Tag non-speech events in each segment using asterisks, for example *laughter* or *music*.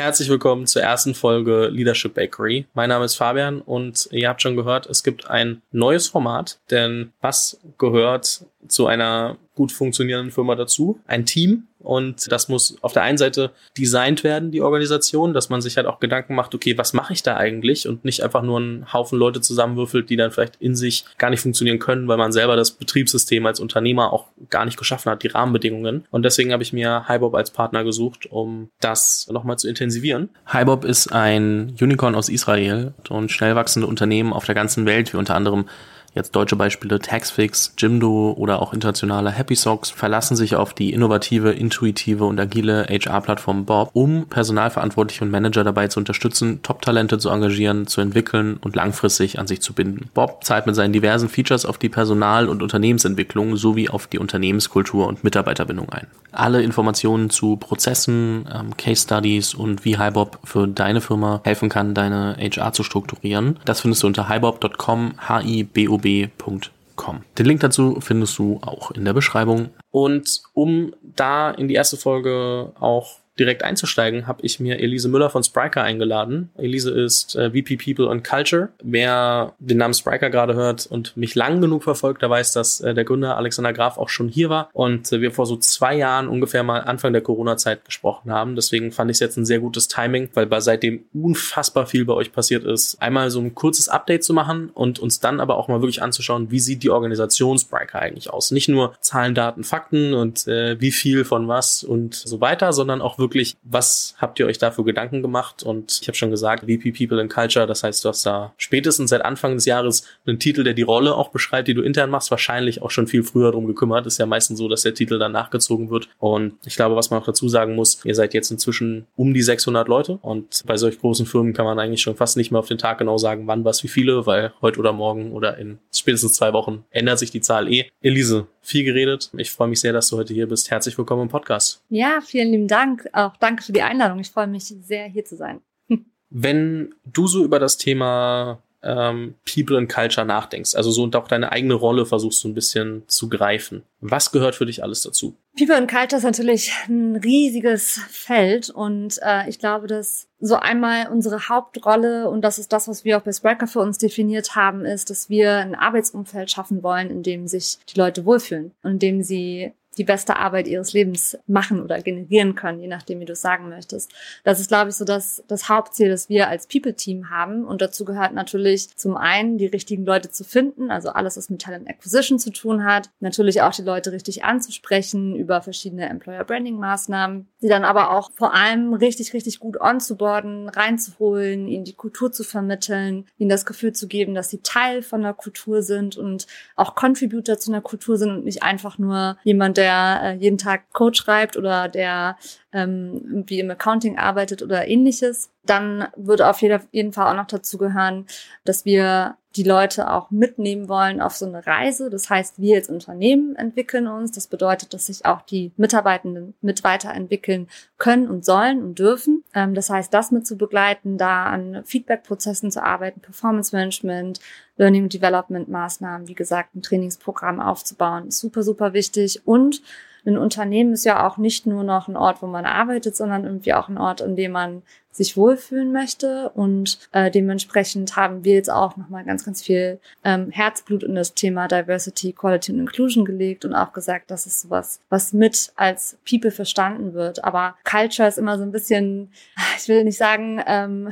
Herzlich willkommen zur ersten Folge Leadership Bakery. Mein Name ist Fabian und ihr habt schon gehört, es gibt ein neues Format, denn was gehört zu einer gut funktionierenden Firma dazu? Ein Team, und das muss auf der einen Seite designt werden, die Organisation, dass man sich halt auch Gedanken macht, okay, was mache ich da eigentlich? Und nicht einfach nur einen Haufen Leute zusammenwürfelt, die dann vielleicht in sich gar nicht funktionieren können, weil man selber das Betriebssystem als Unternehmer auch gar nicht geschaffen hat, die Rahmenbedingungen. Und deswegen habe ich mir HiBob als Partner gesucht, um das nochmal zu intensivieren. HiBob ist ein Unicorn aus Israel und schnell wachsende Unternehmen auf der ganzen Welt, wie unter anderem Jetzt deutsche Beispiele Taxfix, Jimdo oder auch internationale Happy Socks verlassen sich auf die innovative, intuitive und agile HR-Plattform Bob, um Personalverantwortliche und Manager dabei zu unterstützen, Top-Talente zu engagieren, zu entwickeln und langfristig an sich zu binden. Bob zahlt mit seinen diversen Features auf die Personal- und Unternehmensentwicklung sowie auf die Unternehmenskultur und Mitarbeiterbindung ein. Alle Informationen zu Prozessen, ähm, Case Studies und wie HiBob für deine Firma helfen kann, deine HR zu strukturieren, das findest du unter hibob.com, h bob.com. Den Link dazu findest du auch in der Beschreibung. Und um da in die erste Folge auch direkt einzusteigen, habe ich mir Elise Müller von Spriker eingeladen. Elise ist äh, VP People and Culture. Wer den Namen Spriker gerade hört und mich lang genug verfolgt, der weiß, dass äh, der Gründer Alexander Graf auch schon hier war und äh, wir vor so zwei Jahren ungefähr mal Anfang der Corona-Zeit gesprochen haben. Deswegen fand ich es jetzt ein sehr gutes Timing, weil bei seitdem unfassbar viel bei euch passiert ist, einmal so ein kurzes Update zu machen und uns dann aber auch mal wirklich anzuschauen, wie sieht die Organisation Spriker eigentlich aus. Nicht nur Zahlen, Daten, Fakten und äh, wie viel von was und so weiter, sondern auch wirklich wirklich, was habt ihr euch da für Gedanken gemacht? Und ich habe schon gesagt, VP People and Culture, das heißt, du hast da spätestens seit Anfang des Jahres einen Titel, der die Rolle auch beschreibt, die du intern machst, wahrscheinlich auch schon viel früher drum gekümmert. Ist ja meistens so, dass der Titel dann nachgezogen wird. Und ich glaube, was man auch dazu sagen muss, ihr seid jetzt inzwischen um die 600 Leute und bei solch großen Firmen kann man eigentlich schon fast nicht mehr auf den Tag genau sagen, wann was wie viele, weil heute oder morgen oder in spätestens zwei Wochen ändert sich die Zahl eh. Elise, viel geredet. Ich freue mich sehr, dass du heute hier bist. Herzlich willkommen im Podcast. Ja, vielen lieben Dank. Auch danke für die Einladung. Ich freue mich sehr, hier zu sein. Wenn du so über das Thema ähm, People and Culture nachdenkst, also so und auch deine eigene Rolle versuchst du ein bisschen zu greifen. Was gehört für dich alles dazu? People and Culture ist natürlich ein riesiges Feld und äh, ich glaube, dass so einmal unsere Hauptrolle und das ist das, was wir auch bei Spriker für uns definiert haben, ist, dass wir ein Arbeitsumfeld schaffen wollen, in dem sich die Leute wohlfühlen und in dem sie die beste Arbeit ihres Lebens machen oder generieren können, je nachdem, wie du es sagen möchtest. Das ist, glaube ich, so das, das Hauptziel, das wir als People-Team haben. Und dazu gehört natürlich zum einen, die richtigen Leute zu finden, also alles, was mit Talent Acquisition zu tun hat. Natürlich auch die Leute richtig anzusprechen über verschiedene Employer-Branding-Maßnahmen, die dann aber auch vor allem richtig, richtig gut onzuboarden, reinzuholen, ihnen die Kultur zu vermitteln, ihnen das Gefühl zu geben, dass sie Teil von der Kultur sind und auch Contributor zu einer Kultur sind und nicht einfach nur jemand, der äh, jeden Tag Code schreibt oder der ähm, irgendwie im Accounting arbeitet oder ähnliches. Dann würde auf jeden Fall auch noch dazu gehören, dass wir die Leute auch mitnehmen wollen auf so eine Reise. Das heißt, wir als Unternehmen entwickeln uns. Das bedeutet, dass sich auch die Mitarbeitenden mit weiterentwickeln können und sollen und dürfen. Ähm, das heißt, das mit zu begleiten, da an Feedback-Prozessen zu arbeiten, Performance Management, Learning Development Maßnahmen, wie gesagt, ein Trainingsprogramm aufzubauen, ist super, super wichtig. Und ein Unternehmen ist ja auch nicht nur noch ein Ort, wo man arbeitet, sondern irgendwie auch ein Ort, in dem man sich wohlfühlen möchte. Und äh, dementsprechend haben wir jetzt auch nochmal ganz, ganz viel ähm, Herzblut in das Thema Diversity, Quality und Inclusion gelegt und auch gesagt, das ist sowas, was mit als People verstanden wird. Aber Culture ist immer so ein bisschen, *laughs* ich will nicht sagen, ähm,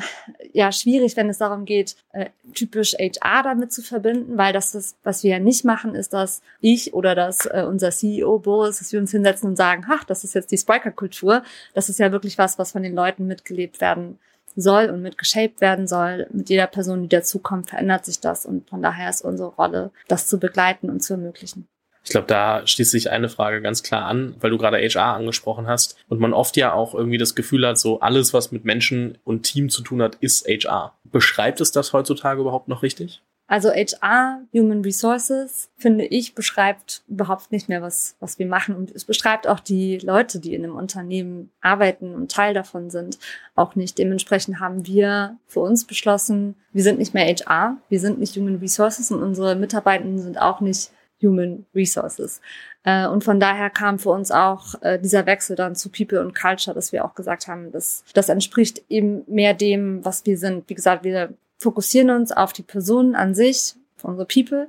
ja, schwierig, wenn es darum geht, äh, typisch HR damit zu verbinden, weil das ist, was wir ja nicht machen, ist, dass ich oder dass äh, unser CEO Boris, dass wir uns hinsetzen und sagen, ach, das ist jetzt die Spiker-Kultur. Das ist ja wirklich was, was von den Leuten mitgelebt werden soll und mitgeshaped werden soll. Mit jeder Person, die dazukommt, verändert sich das und von daher ist unsere Rolle, das zu begleiten und zu ermöglichen. Ich glaube, da schließt sich eine Frage ganz klar an, weil du gerade HR angesprochen hast und man oft ja auch irgendwie das Gefühl hat, so alles, was mit Menschen und Team zu tun hat, ist HR. Beschreibt es das heutzutage überhaupt noch richtig? Also HR, Human Resources, finde ich, beschreibt überhaupt nicht mehr, was, was wir machen. Und es beschreibt auch die Leute, die in einem Unternehmen arbeiten und Teil davon sind, auch nicht. Dementsprechend haben wir für uns beschlossen, wir sind nicht mehr HR, wir sind nicht Human Resources und unsere Mitarbeitenden sind auch nicht Human Resources. Äh, und von daher kam für uns auch äh, dieser Wechsel dann zu People und Culture, dass wir auch gesagt haben, dass das entspricht eben mehr dem, was wir sind. Wie gesagt, wir fokussieren uns auf die Personen an sich, unsere People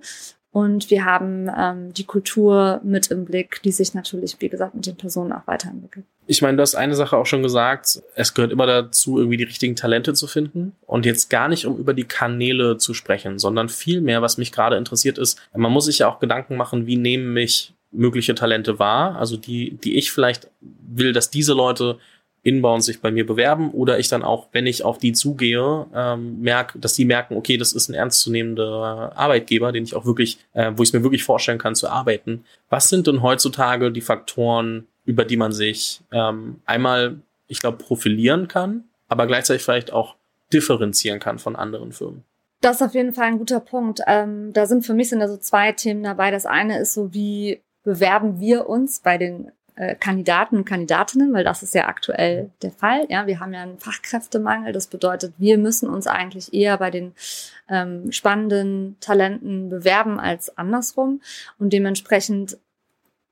und wir haben ähm, die Kultur mit im Blick, die sich natürlich, wie gesagt, mit den Personen auch weiterentwickelt. Ich meine, du hast eine Sache auch schon gesagt, es gehört immer dazu, irgendwie die richtigen Talente zu finden. Und jetzt gar nicht, um über die Kanäle zu sprechen, sondern vielmehr, was mich gerade interessiert ist, man muss sich ja auch Gedanken machen, wie nehmen mich mögliche Talente wahr, also die, die ich vielleicht will, dass diese Leute inbound sich bei mir bewerben oder ich dann auch, wenn ich auf die zugehe, ähm, merke, dass die merken, okay, das ist ein ernstzunehmender Arbeitgeber, den ich auch wirklich, äh, wo ich es mir wirklich vorstellen kann zu arbeiten. Was sind denn heutzutage die Faktoren, über die man sich ähm, einmal, ich glaube, profilieren kann, aber gleichzeitig vielleicht auch differenzieren kann von anderen Firmen? Das ist auf jeden Fall ein guter Punkt. Ähm, da sind für mich sind da so zwei Themen dabei. Das eine ist so, wie bewerben wir uns bei den äh, Kandidaten und Kandidatinnen, weil das ist ja aktuell der Fall. Ja, wir haben ja einen Fachkräftemangel. Das bedeutet, wir müssen uns eigentlich eher bei den ähm, spannenden Talenten bewerben als andersrum. Und dementsprechend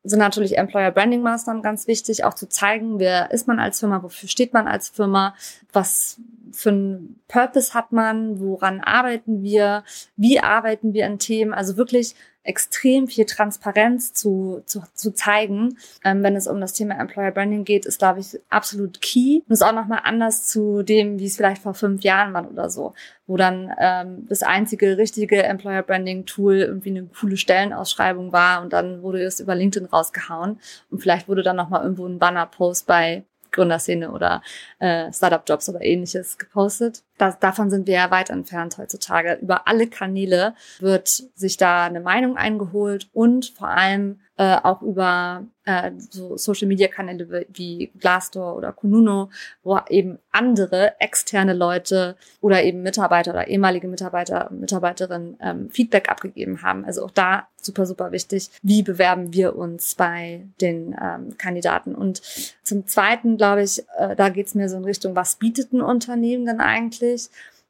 sind natürlich Employer Branding Maßnahmen ganz wichtig, auch zu zeigen, wer ist man als Firma, wofür steht man als Firma, was für einen Purpose hat man, woran arbeiten wir, wie arbeiten wir an Themen, also wirklich extrem viel Transparenz zu, zu, zu zeigen, ähm, wenn es um das Thema Employer Branding geht, ist, glaube ich, absolut key. Und ist auch nochmal anders zu dem, wie es vielleicht vor fünf Jahren war oder so, wo dann ähm, das einzige richtige Employer Branding Tool irgendwie eine coole Stellenausschreibung war und dann wurde es über LinkedIn rausgehauen und vielleicht wurde dann nochmal irgendwo ein Banner-Post bei Gründerszene oder äh, Startup-Jobs oder ähnliches gepostet. Das, davon sind wir ja weit entfernt heutzutage. Über alle Kanäle wird sich da eine Meinung eingeholt und vor allem äh, auch über äh, so Social-Media-Kanäle wie Glassdoor oder Kununo, wo eben andere externe Leute oder eben Mitarbeiter oder ehemalige Mitarbeiter und Mitarbeiterinnen ähm, Feedback abgegeben haben. Also auch da super, super wichtig, wie bewerben wir uns bei den ähm, Kandidaten. Und zum Zweiten, glaube ich, äh, da geht es mir so in Richtung, was bietet ein Unternehmen denn eigentlich?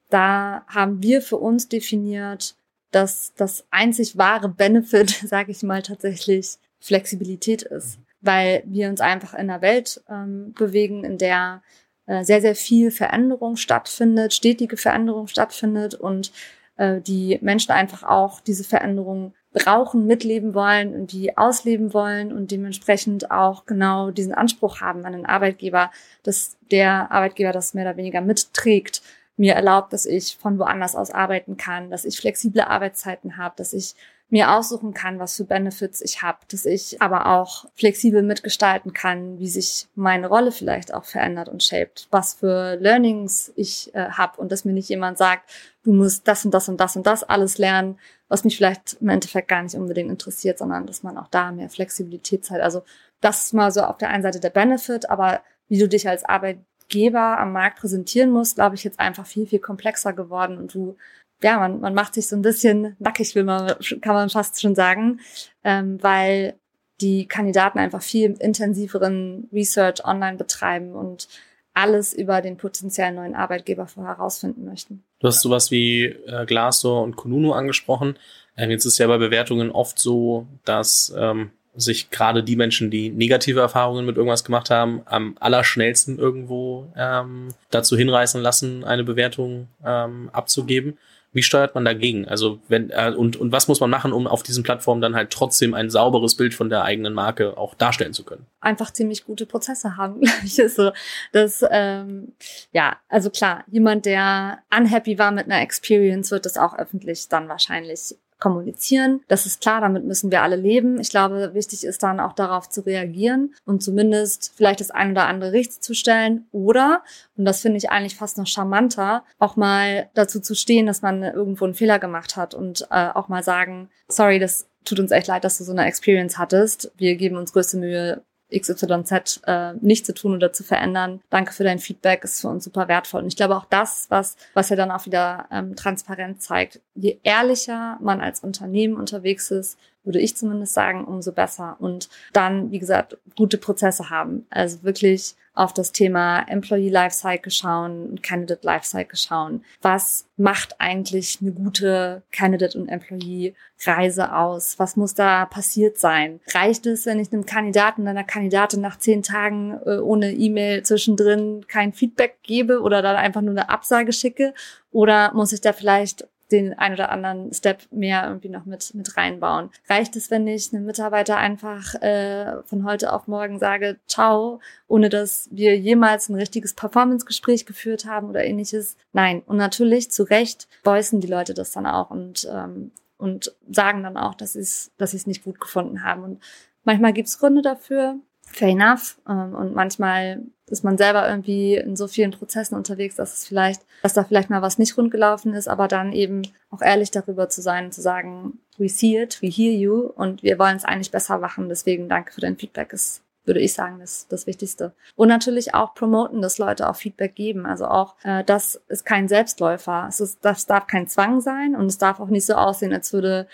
Da haben wir für uns definiert, dass das einzig wahre Benefit, *laughs* sage ich mal, tatsächlich Flexibilität ist, weil wir uns einfach in einer Welt ähm, bewegen, in der äh, sehr, sehr viel Veränderung stattfindet, stetige Veränderung stattfindet und äh, die Menschen einfach auch diese Veränderung brauchen, mitleben wollen und die ausleben wollen und dementsprechend auch genau diesen Anspruch haben an den Arbeitgeber, dass der Arbeitgeber das mehr oder weniger mitträgt mir erlaubt, dass ich von woanders aus arbeiten kann, dass ich flexible Arbeitszeiten habe, dass ich mir aussuchen kann, was für Benefits ich habe, dass ich aber auch flexibel mitgestalten kann, wie sich meine Rolle vielleicht auch verändert und shaped, was für Learnings ich äh, habe und dass mir nicht jemand sagt, du musst das und das und das und das alles lernen, was mich vielleicht im Endeffekt gar nicht unbedingt interessiert, sondern dass man auch da mehr Flexibilität hat. Also das ist mal so auf der einen Seite der Benefit, aber wie du dich als Arbeit Geber am Markt präsentieren muss, glaube ich, jetzt einfach viel, viel komplexer geworden und du, ja, man, man macht sich so ein bisschen nackig, will man, kann man fast schon sagen, ähm, weil die Kandidaten einfach viel intensiveren Research online betreiben und alles über den potenziellen neuen Arbeitgeber herausfinden möchten. Du hast sowas wie äh, Glassdoor und Kununu angesprochen. Ähm, jetzt ist ja bei Bewertungen oft so, dass ähm, sich gerade die Menschen, die negative Erfahrungen mit irgendwas gemacht haben, am allerschnellsten irgendwo ähm, dazu hinreißen lassen, eine Bewertung ähm, abzugeben. Wie steuert man dagegen? Also wenn äh, und und was muss man machen, um auf diesen Plattformen dann halt trotzdem ein sauberes Bild von der eigenen Marke auch darstellen zu können? Einfach ziemlich gute Prozesse haben, *laughs* glaube ich. So, das ähm, ja, also klar, jemand, der unhappy war mit einer Experience, wird das auch öffentlich dann wahrscheinlich kommunizieren. Das ist klar, damit müssen wir alle leben. Ich glaube, wichtig ist dann auch darauf zu reagieren und zumindest vielleicht das ein oder andere richtig zu stellen oder, und das finde ich eigentlich fast noch charmanter, auch mal dazu zu stehen, dass man irgendwo einen Fehler gemacht hat und äh, auch mal sagen, sorry, das tut uns echt leid, dass du so eine Experience hattest. Wir geben uns größte Mühe, XYZ äh, nicht zu tun oder zu verändern. Danke für dein Feedback, ist für uns super wertvoll. Und ich glaube auch das, was, was ja dann auch wieder ähm, transparent zeigt, je ehrlicher man als Unternehmen unterwegs ist, würde ich zumindest sagen, umso besser. Und dann, wie gesagt, gute Prozesse haben. Also wirklich auf das Thema Employee Lifecycle schauen, Candidate Lifecycle schauen. Was macht eigentlich eine gute Candidate und Employee Reise aus? Was muss da passiert sein? Reicht es, wenn ich einem Kandidaten, einer Kandidatin nach zehn Tagen äh, ohne E-Mail zwischendrin kein Feedback gebe oder dann einfach nur eine Absage schicke? Oder muss ich da vielleicht den ein oder anderen Step mehr irgendwie noch mit, mit reinbauen. Reicht es, wenn ich einem Mitarbeiter einfach äh, von heute auf morgen sage, ciao, ohne dass wir jemals ein richtiges Performance-Gespräch geführt haben oder ähnliches? Nein. Und natürlich, zu Recht, voicen die Leute das dann auch und, ähm, und sagen dann auch, dass sie es dass es nicht gut gefunden haben. Und manchmal gibt es Gründe dafür, fair enough. Ähm, und manchmal ist man selber irgendwie in so vielen Prozessen unterwegs, dass es vielleicht, dass da vielleicht mal was nicht rund gelaufen ist, aber dann eben auch ehrlich darüber zu sein, zu sagen, we see it, we hear you und wir wollen es eigentlich besser machen. Deswegen danke für dein Feedback ist würde ich sagen, das das Wichtigste. Und natürlich auch promoten, dass Leute auch Feedback geben. Also auch, äh, das ist kein Selbstläufer. Es ist, das darf kein Zwang sein und es darf auch nicht so aussehen, als würde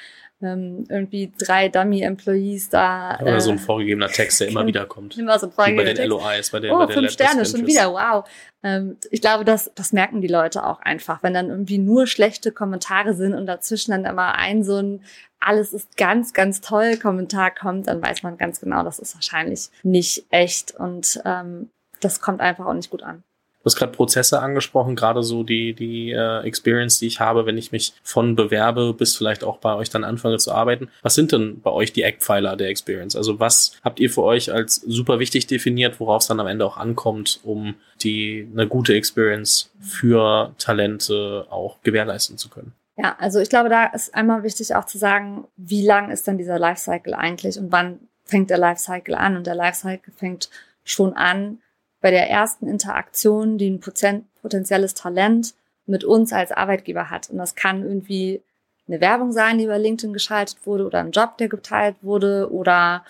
ähm, irgendwie drei Dummy-Employees da. Oder äh, so ein vorgegebener Text, der immer *laughs* wieder kommt. Immer so ein vorgegebener Wie bei den LOIs, bei den, oh, bei den fünf Sterne, schon wieder, wow. Ähm, ich glaube, das, das merken die Leute auch einfach, wenn dann irgendwie nur schlechte Kommentare sind und dazwischen dann immer ein so ein alles ist ganz, ganz toll Kommentar kommt, dann weiß man ganz genau, das ist wahrscheinlich nicht echt und ähm, das kommt einfach auch nicht gut an. Du hast gerade Prozesse angesprochen, gerade so die, die äh, Experience, die ich habe, wenn ich mich von bewerbe bis vielleicht auch bei euch dann anfange zu arbeiten. Was sind denn bei euch die Eckpfeiler der Experience? Also was habt ihr für euch als super wichtig definiert, worauf es dann am Ende auch ankommt, um die eine gute Experience für Talente auch gewährleisten zu können? Ja, also ich glaube, da ist einmal wichtig auch zu sagen, wie lang ist dann dieser Lifecycle eigentlich und wann fängt der Lifecycle an? Und der Lifecycle fängt schon an, bei der ersten Interaktion, die ein potenzielles Talent mit uns als Arbeitgeber hat. Und das kann irgendwie eine Werbung sein, die über LinkedIn geschaltet wurde oder ein Job, der geteilt wurde oder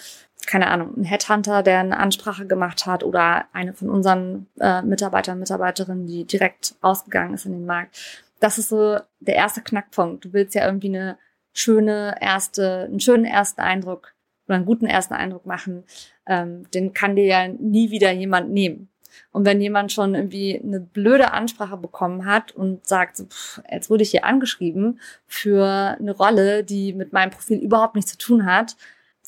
keine Ahnung, ein Headhunter, der eine Ansprache gemacht hat oder eine von unseren äh, Mitarbeitern, Mitarbeiterinnen, die direkt rausgegangen ist in den Markt. Das ist so der erste Knackpunkt. Du willst ja irgendwie eine schöne erste, einen schönen ersten Eindruck oder einen guten ersten Eindruck machen ähm, den kann dir ja nie wieder jemand nehmen. Und wenn jemand schon irgendwie eine blöde Ansprache bekommen hat und sagt, pff, jetzt wurde ich hier angeschrieben für eine Rolle, die mit meinem Profil überhaupt nichts zu tun hat,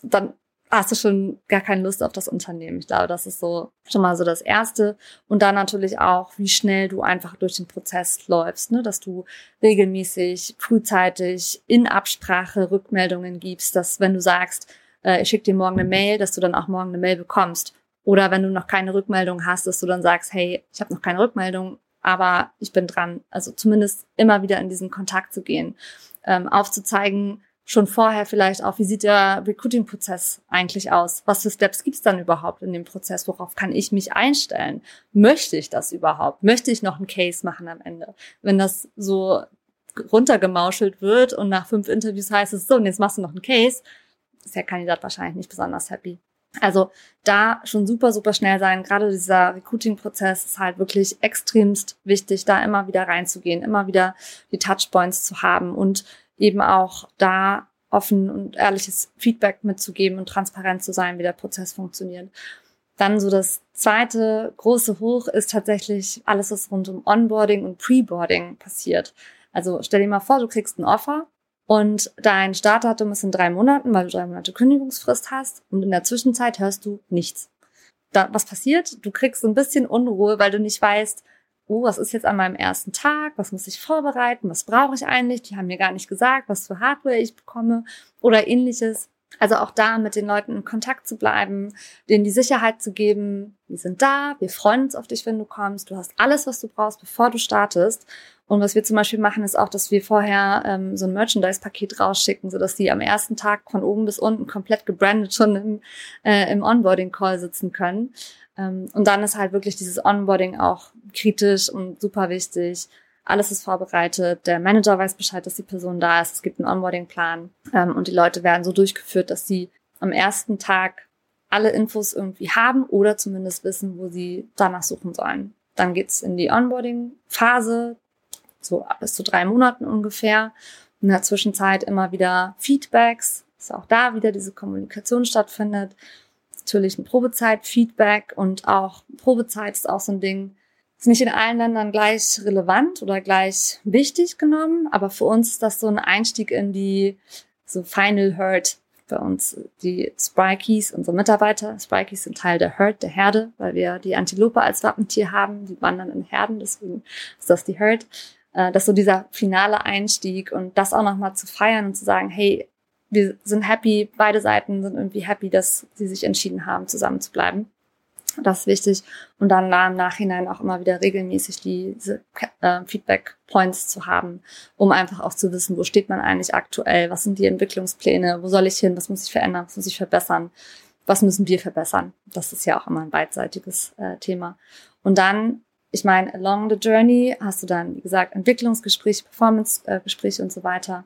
dann hast du schon gar keine Lust auf das Unternehmen. Ich glaube, das ist so schon mal so das Erste. Und dann natürlich auch, wie schnell du einfach durch den Prozess läufst, ne? dass du regelmäßig, frühzeitig in Absprache Rückmeldungen gibst, dass wenn du sagst, äh, ich schicke dir morgen eine Mail, dass du dann auch morgen eine Mail bekommst. Oder wenn du noch keine Rückmeldung hast, dass du dann sagst, hey, ich habe noch keine Rückmeldung, aber ich bin dran. Also zumindest immer wieder in diesen Kontakt zu gehen, ähm, aufzuzeigen, schon vorher vielleicht auch, wie sieht der Recruiting-Prozess eigentlich aus? Was für Steps gibt's dann überhaupt in dem Prozess? Worauf kann ich mich einstellen? Möchte ich das überhaupt? Möchte ich noch einen Case machen am Ende? Wenn das so runtergemauschelt wird und nach fünf Interviews heißt es so, und jetzt machst du noch einen Case, ist der Kandidat wahrscheinlich nicht besonders happy. Also da schon super, super schnell sein. Gerade dieser Recruiting-Prozess ist halt wirklich extremst wichtig, da immer wieder reinzugehen, immer wieder die Touchpoints zu haben und eben auch da offen und ehrliches Feedback mitzugeben und transparent zu sein, wie der Prozess funktioniert. Dann so das zweite große Hoch ist tatsächlich alles, was rund um Onboarding und Preboarding passiert. Also stell dir mal vor, du kriegst ein Offer und dein Startdatum ist in drei Monaten, weil du drei Monate Kündigungsfrist hast. Und in der Zwischenzeit hörst du nichts. Da, was passiert? Du kriegst so ein bisschen Unruhe, weil du nicht weißt, oh, was ist jetzt an meinem ersten Tag? Was muss ich vorbereiten? Was brauche ich eigentlich? Die haben mir gar nicht gesagt, was für Hardware ich bekomme oder ähnliches. Also auch da mit den Leuten in Kontakt zu bleiben, denen die Sicherheit zu geben, wir sind da, wir freuen uns auf dich, wenn du kommst, du hast alles, was du brauchst, bevor du startest. Und was wir zum Beispiel machen, ist auch, dass wir vorher ähm, so ein Merchandise-Paket rausschicken, sodass die am ersten Tag von oben bis unten komplett gebrandet schon im, äh, im Onboarding-Call sitzen können. Ähm, und dann ist halt wirklich dieses Onboarding auch kritisch und super wichtig. Alles ist vorbereitet. Der Manager weiß Bescheid, dass die Person da ist. Es gibt einen Onboarding-Plan. Ähm, und die Leute werden so durchgeführt, dass sie am ersten Tag alle Infos irgendwie haben oder zumindest wissen, wo sie danach suchen sollen. Dann geht's in die Onboarding-Phase so bis zu drei Monaten ungefähr. In der Zwischenzeit immer wieder Feedbacks, dass auch da wieder diese Kommunikation stattfindet. natürlich ein Probezeit, Feedback und auch Probezeit ist auch so ein Ding, ist nicht in allen Ländern gleich relevant oder gleich wichtig genommen, aber für uns ist das so ein Einstieg in die so Final Herd bei uns die Sprikies, unsere Mitarbeiter. Sprikies sind Teil der Herd, der Herde, weil wir die Antilope als Wappentier haben. Die wandern in Herden, deswegen ist das die Herd. Äh, das ist so dieser finale Einstieg und das auch nochmal zu feiern und zu sagen, hey, wir sind happy, beide Seiten sind irgendwie happy, dass sie sich entschieden haben, zusammen zu bleiben. Das ist wichtig. Und dann da im Nachhinein auch immer wieder regelmäßig diese äh, Feedback Points zu haben, um einfach auch zu wissen, wo steht man eigentlich aktuell, was sind die Entwicklungspläne, wo soll ich hin, was muss ich verändern, was muss ich verbessern, was müssen wir verbessern. Das ist ja auch immer ein beidseitiges äh, Thema. Und dann, ich meine, along the journey hast du dann, wie gesagt, Entwicklungsgespräche, Performance-Gespräche und so weiter.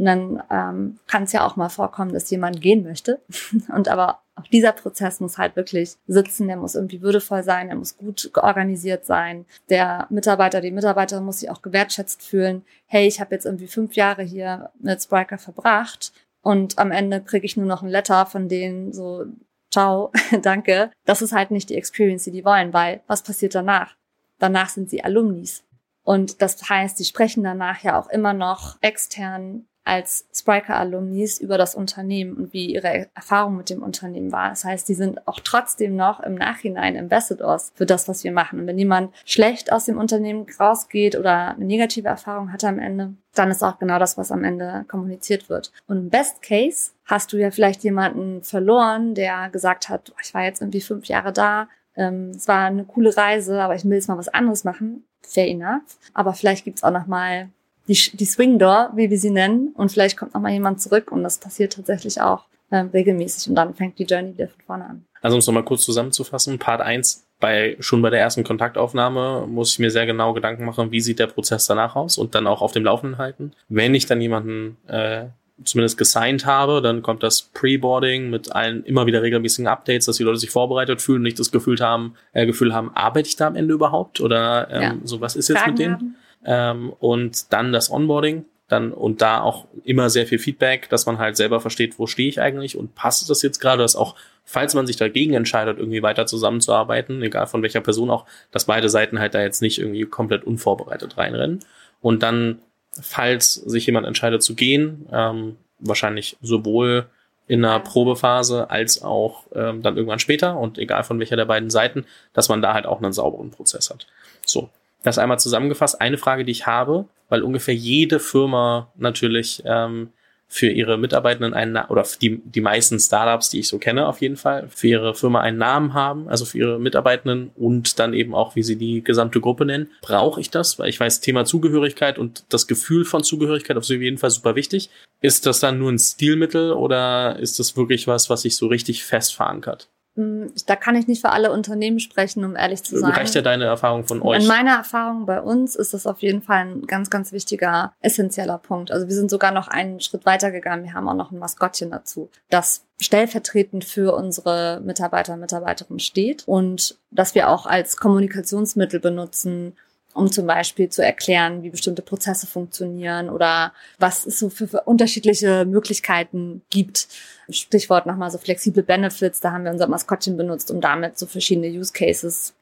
Und dann ähm, kann es ja auch mal vorkommen, dass jemand gehen möchte. *laughs* Und aber auch dieser Prozess muss halt wirklich sitzen, der muss irgendwie würdevoll sein, der muss gut georganisiert sein. Der Mitarbeiter, die Mitarbeiterin muss sich auch gewertschätzt fühlen. Hey, ich habe jetzt irgendwie fünf Jahre hier mit Spriker verbracht und am Ende kriege ich nur noch ein Letter von denen so, ciao, *laughs* danke. Das ist halt nicht die Experience, die die wollen, weil was passiert danach? Danach sind sie Alumnis. Und das heißt, die sprechen danach ja auch immer noch extern als Spriker-Alumnis über das Unternehmen und wie ihre Erfahrung mit dem Unternehmen war. Das heißt, die sind auch trotzdem noch im Nachhinein Ambassadors für das, was wir machen. Und wenn jemand schlecht aus dem Unternehmen rausgeht oder eine negative Erfahrung hat am Ende, dann ist auch genau das, was am Ende kommuniziert wird. Und im Best Case hast du ja vielleicht jemanden verloren, der gesagt hat, ich war jetzt irgendwie fünf Jahre da, ähm, es war eine coole Reise, aber ich will jetzt mal was anderes machen. Fair enough. Aber vielleicht gibt's auch noch mal die, die Swing Door, wie wir sie nennen. Und vielleicht kommt noch mal jemand zurück und das passiert tatsächlich auch ähm, regelmäßig und dann fängt die Journey wieder von vorne an. Also um es nochmal kurz zusammenzufassen, Part 1, bei, schon bei der ersten Kontaktaufnahme muss ich mir sehr genau Gedanken machen, wie sieht der Prozess danach aus und dann auch auf dem Laufenden halten. Wenn ich dann jemanden äh, zumindest gesigned habe, dann kommt das Pre-Boarding mit allen immer wieder regelmäßigen Updates, dass die Leute sich vorbereitet fühlen, nicht das Gefühl haben, äh, Gefühl haben, arbeite ich da am Ende überhaupt oder ähm, ja. so was ist jetzt Fragen mit denen? Haben ähm, und dann das Onboarding, dann und da auch immer sehr viel Feedback, dass man halt selber versteht, wo stehe ich eigentlich und passt das jetzt gerade, dass auch, falls man sich dagegen entscheidet, irgendwie weiter zusammenzuarbeiten, egal von welcher Person auch, dass beide Seiten halt da jetzt nicht irgendwie komplett unvorbereitet reinrennen. Und dann, falls sich jemand entscheidet zu gehen, ähm, wahrscheinlich sowohl in einer Probephase als auch ähm, dann irgendwann später und egal von welcher der beiden Seiten, dass man da halt auch einen sauberen Prozess hat. So, das einmal zusammengefasst. Eine Frage, die ich habe, weil ungefähr jede Firma natürlich ähm, für ihre Mitarbeitenden einen Na oder die, die meisten Startups, die ich so kenne, auf jeden Fall, für ihre Firma einen Namen haben, also für ihre Mitarbeitenden und dann eben auch, wie sie die gesamte Gruppe nennen. Brauche ich das? Weil ich weiß, Thema Zugehörigkeit und das Gefühl von Zugehörigkeit auf jeden Fall super wichtig. Ist das dann nur ein Stilmittel oder ist das wirklich was, was sich so richtig fest verankert? Hm, da kann ich nicht für alle Unternehmen sprechen, um ehrlich zu sein. Reicht ja deine Erfahrung von euch? In meiner Erfahrung bei uns ist das auf jeden Fall ein ganz, ganz wichtiger, essentieller Punkt. Also wir sind sogar noch einen Schritt weiter gegangen. Wir haben auch noch ein Maskottchen dazu, das stellvertretend für unsere Mitarbeiter und Mitarbeiterinnen steht und dass wir auch als Kommunikationsmittel benutzen, um zum Beispiel zu erklären, wie bestimmte Prozesse funktionieren oder was es so für, unterschiedliche Möglichkeiten gibt. Stichwort nochmal so flexible Benefits, da haben wir unser Maskottchen benutzt, um damit so verschiedene Use Cases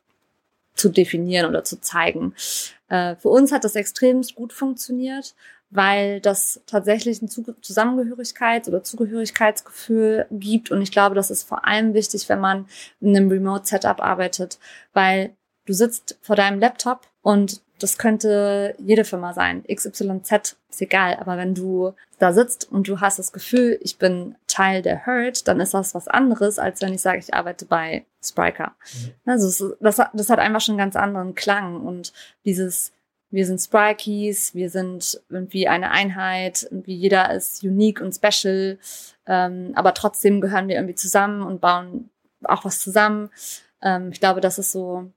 zu definieren oder zu zeigen. Äh, für uns hat das extrem gut funktioniert, weil das tatsächlich ein Zusammengehörigkeits- oder Zugehörigkeitsgefühl gibt. Und ich glaube, das ist vor allem wichtig, wenn man in einem Remote-Setup arbeitet, weil du sitzt vor deinem Laptop und das könnte jede Firma sein. XYZ ist egal. Aber wenn du da sitzt und du hast das Gefühl, ich bin Teil der Herd, dann ist das was anderes, als wenn ich sage, ich arbeite bei Spriker. Mhm. Also das, das hat einfach schon einen ganz anderen Klang. Und dieses, wir sind Sprikies, wir sind irgendwie eine Einheit, irgendwie jeder ist unique und special, ähm, aber trotzdem gehören wir irgendwie zusammen und bauen auch was zusammen. Ähm, ich glaube, das ist so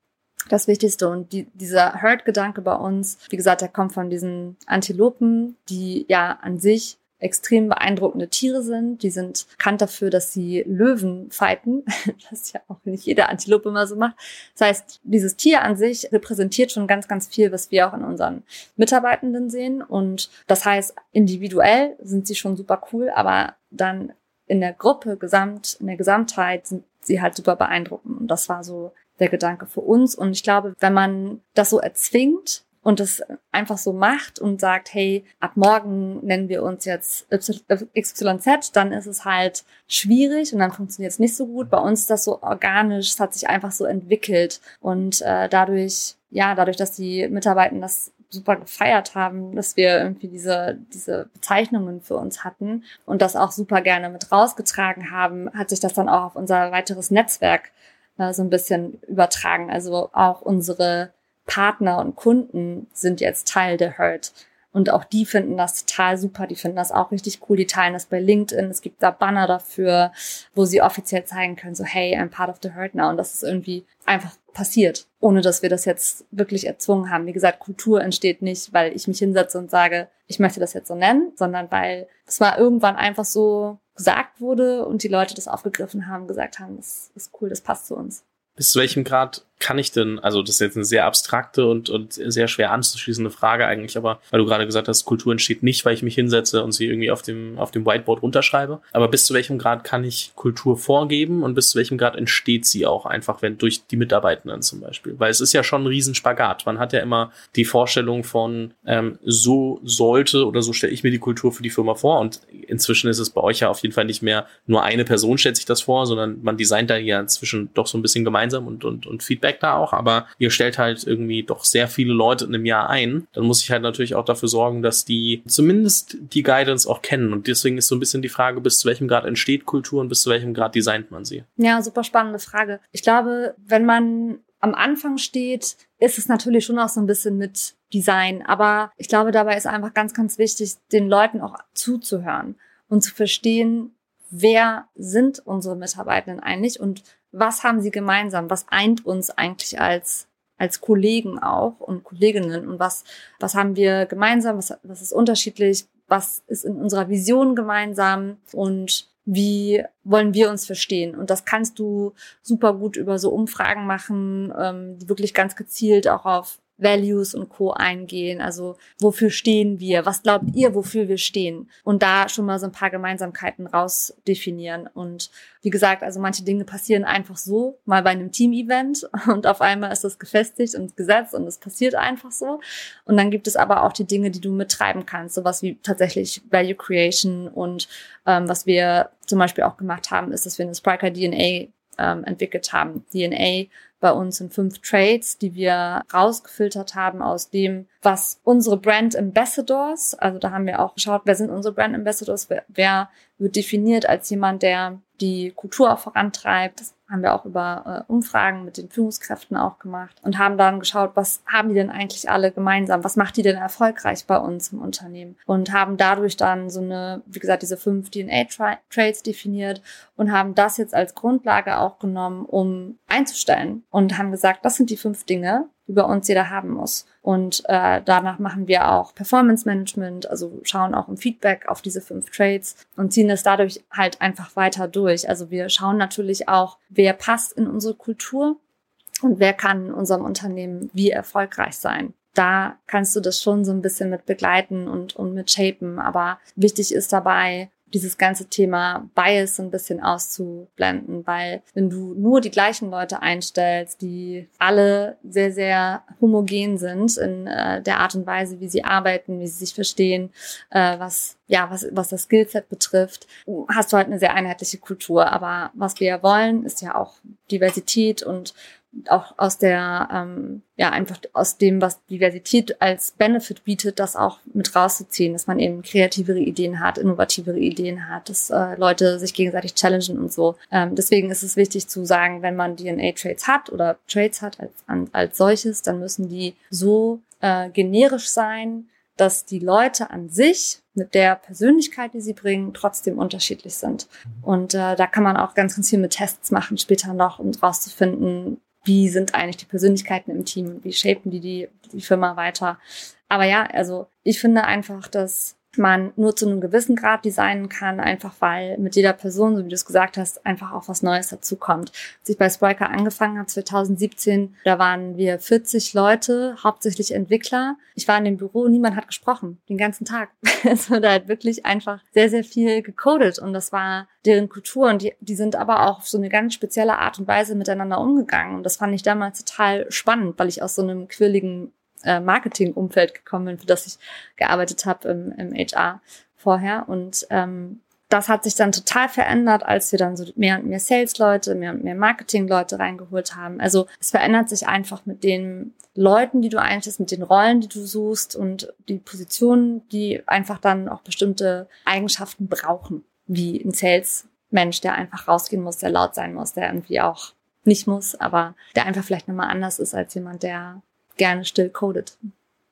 das Wichtigste. Und die, dieser Herd-Gedanke bei uns, wie gesagt, der kommt von diesen Antilopen, die ja an sich extrem beeindruckende Tiere sind. Die sind bekannt dafür, dass sie Löwen fighten, *laughs* was ja auch nicht jede Antilope immer so macht. Das heißt, dieses Tier an sich repräsentiert schon ganz, ganz viel, was wir auch in unseren Mitarbeitenden sehen. Und das heißt, individuell sind sie schon super cool, aber dann in der Gruppe gesamt, in der Gesamtheit sind sie halt super beeindruckend. Und das war so der Gedanke für uns. Und ich glaube, wenn man das so erzwingt, und das einfach so macht und sagt, hey, ab morgen nennen wir uns jetzt XYZ, dann ist es halt schwierig und dann funktioniert es nicht so gut. Bei uns ist das so organisch, es hat sich einfach so entwickelt und äh, dadurch, ja, dadurch, dass die Mitarbeiter das super gefeiert haben, dass wir irgendwie diese, diese Bezeichnungen für uns hatten und das auch super gerne mit rausgetragen haben, hat sich das dann auch auf unser weiteres Netzwerk äh, so ein bisschen übertragen. Also auch unsere Partner und Kunden sind jetzt Teil der Herd. Und auch die finden das total super. Die finden das auch richtig cool. Die teilen das bei LinkedIn. Es gibt da Banner dafür, wo sie offiziell zeigen können, so, hey, I'm part of the herd now. Und das ist irgendwie einfach passiert, ohne dass wir das jetzt wirklich erzwungen haben. Wie gesagt, Kultur entsteht nicht, weil ich mich hinsetze und sage, ich möchte das jetzt so nennen, sondern weil es mal irgendwann einfach so gesagt wurde und die Leute das aufgegriffen haben, gesagt haben, das ist cool, das passt zu uns. Bis zu welchem Grad kann ich denn, also das ist jetzt eine sehr abstrakte und, und sehr schwer anzuschließende Frage eigentlich, aber weil du gerade gesagt hast, Kultur entsteht nicht, weil ich mich hinsetze und sie irgendwie auf dem, auf dem Whiteboard runterschreibe. Aber bis zu welchem Grad kann ich Kultur vorgeben und bis zu welchem Grad entsteht sie auch einfach, wenn durch die Mitarbeitenden zum Beispiel? Weil es ist ja schon ein Riesenspagat. Man hat ja immer die Vorstellung von, ähm, so sollte oder so stelle ich mir die Kultur für die Firma vor. Und inzwischen ist es bei euch ja auf jeden Fall nicht mehr nur eine Person stellt sich das vor, sondern man designt da ja inzwischen doch so ein bisschen gemeinsam und, und, und Feedback Feedback da auch, aber ihr stellt halt irgendwie doch sehr viele Leute in einem Jahr ein. Dann muss ich halt natürlich auch dafür sorgen, dass die zumindest die Guidance auch kennen. Und deswegen ist so ein bisschen die Frage, bis zu welchem Grad entsteht Kultur und bis zu welchem Grad designt man sie? Ja, super spannende Frage. Ich glaube, wenn man am Anfang steht, ist es natürlich schon auch so ein bisschen mit Design. Aber ich glaube, dabei ist einfach ganz, ganz wichtig, den Leuten auch zuzuhören und zu verstehen, wer sind unsere Mitarbeitenden eigentlich und was haben sie gemeinsam? Was eint uns eigentlich als als Kollegen auch und Kolleginnen und was was haben wir gemeinsam? Was was ist unterschiedlich? Was ist in unserer Vision gemeinsam und wie wollen wir uns verstehen? Und das kannst du super gut über so Umfragen machen, ähm, die wirklich ganz gezielt auch auf Values und Co. eingehen. Also wofür stehen wir? Was glaubt ihr, wofür wir stehen? Und da schon mal so ein paar Gemeinsamkeiten rausdefinieren. Und wie gesagt, also manche Dinge passieren einfach so, mal bei einem Team-Event *laughs* und auf einmal ist das gefestigt und gesetzt und es passiert einfach so. Und dann gibt es aber auch die Dinge, die du mittreiben kannst, sowas wie tatsächlich Value Creation und ähm, was wir zum Beispiel auch gemacht haben, ist, dass wir eine Spriker DNA ähm, entwickelt haben. DNA bei uns sind fünf Trades, die wir rausgefiltert haben aus dem, was unsere Brand Ambassadors, also da haben wir auch geschaut, wer sind unsere Brand Ambassadors, wer, wer wird definiert als jemand, der die Kultur auch vorantreibt. Haben wir auch über äh, Umfragen mit den Führungskräften auch gemacht und haben dann geschaut, was haben die denn eigentlich alle gemeinsam? Was macht die denn erfolgreich bei uns im Unternehmen? Und haben dadurch dann so eine, wie gesagt, diese fünf DNA-Traits definiert und haben das jetzt als Grundlage auch genommen, um einzustellen und haben gesagt, das sind die fünf Dinge, bei uns jeder haben muss. Und äh, danach machen wir auch Performance Management, also schauen auch im Feedback auf diese fünf Trades und ziehen das dadurch halt einfach weiter durch. Also wir schauen natürlich auch, wer passt in unsere Kultur und wer kann in unserem Unternehmen wie erfolgreich sein da kannst du das schon so ein bisschen mit begleiten und, und mit shapen. Aber wichtig ist dabei, dieses ganze Thema Bias ein bisschen auszublenden, weil wenn du nur die gleichen Leute einstellst, die alle sehr, sehr homogen sind in äh, der Art und Weise, wie sie arbeiten, wie sie sich verstehen, äh, was ja, was, was das Skillset betrifft, hast du halt eine sehr einheitliche Kultur. Aber was wir ja wollen, ist ja auch Diversität und auch aus der, ähm, ja, einfach aus dem, was Diversität als Benefit bietet, das auch mit rauszuziehen, dass man eben kreativere Ideen hat, innovativere Ideen hat, dass äh, Leute sich gegenseitig challengen und so. Ähm, deswegen ist es wichtig zu sagen, wenn man DNA-Trades hat oder Trades hat als, als solches, dann müssen die so äh, generisch sein, dass die Leute an sich mit der Persönlichkeit, die sie bringen, trotzdem unterschiedlich sind. Und äh, da kann man auch ganz, ganz viel mit Tests machen später noch, um rauszufinden, wie sind eigentlich die Persönlichkeiten im Team, wie shapen die, die die Firma weiter. Aber ja, also ich finde einfach, dass man nur zu einem gewissen Grad designen kann, einfach weil mit jeder Person, so wie du es gesagt hast, einfach auch was Neues dazukommt. Als ich bei Spriker angefangen habe, 2017, da waren wir 40 Leute, hauptsächlich Entwickler. Ich war in dem Büro, niemand hat gesprochen, den ganzen Tag. *laughs* es wurde halt wirklich einfach sehr, sehr viel gecodet und das war deren Kultur und die, die sind aber auch auf so eine ganz spezielle Art und Weise miteinander umgegangen und das fand ich damals total spannend, weil ich aus so einem quirligen äh, Marketing-Umfeld gekommen bin, für das ich gearbeitet habe im, im HR vorher. Und ähm, das hat sich dann total verändert, als wir dann so mehr und mehr Sales-Leute, mehr und mehr Marketing-Leute reingeholt haben. Also es verändert sich einfach mit den Leuten, die du einstellst, mit den Rollen, die du suchst und die Positionen, die einfach dann auch bestimmte Eigenschaften brauchen, wie ein Sales-Mensch, der einfach rausgehen muss, der laut sein muss, der irgendwie auch nicht muss, aber der einfach vielleicht nochmal anders ist als jemand, der gerne still codet.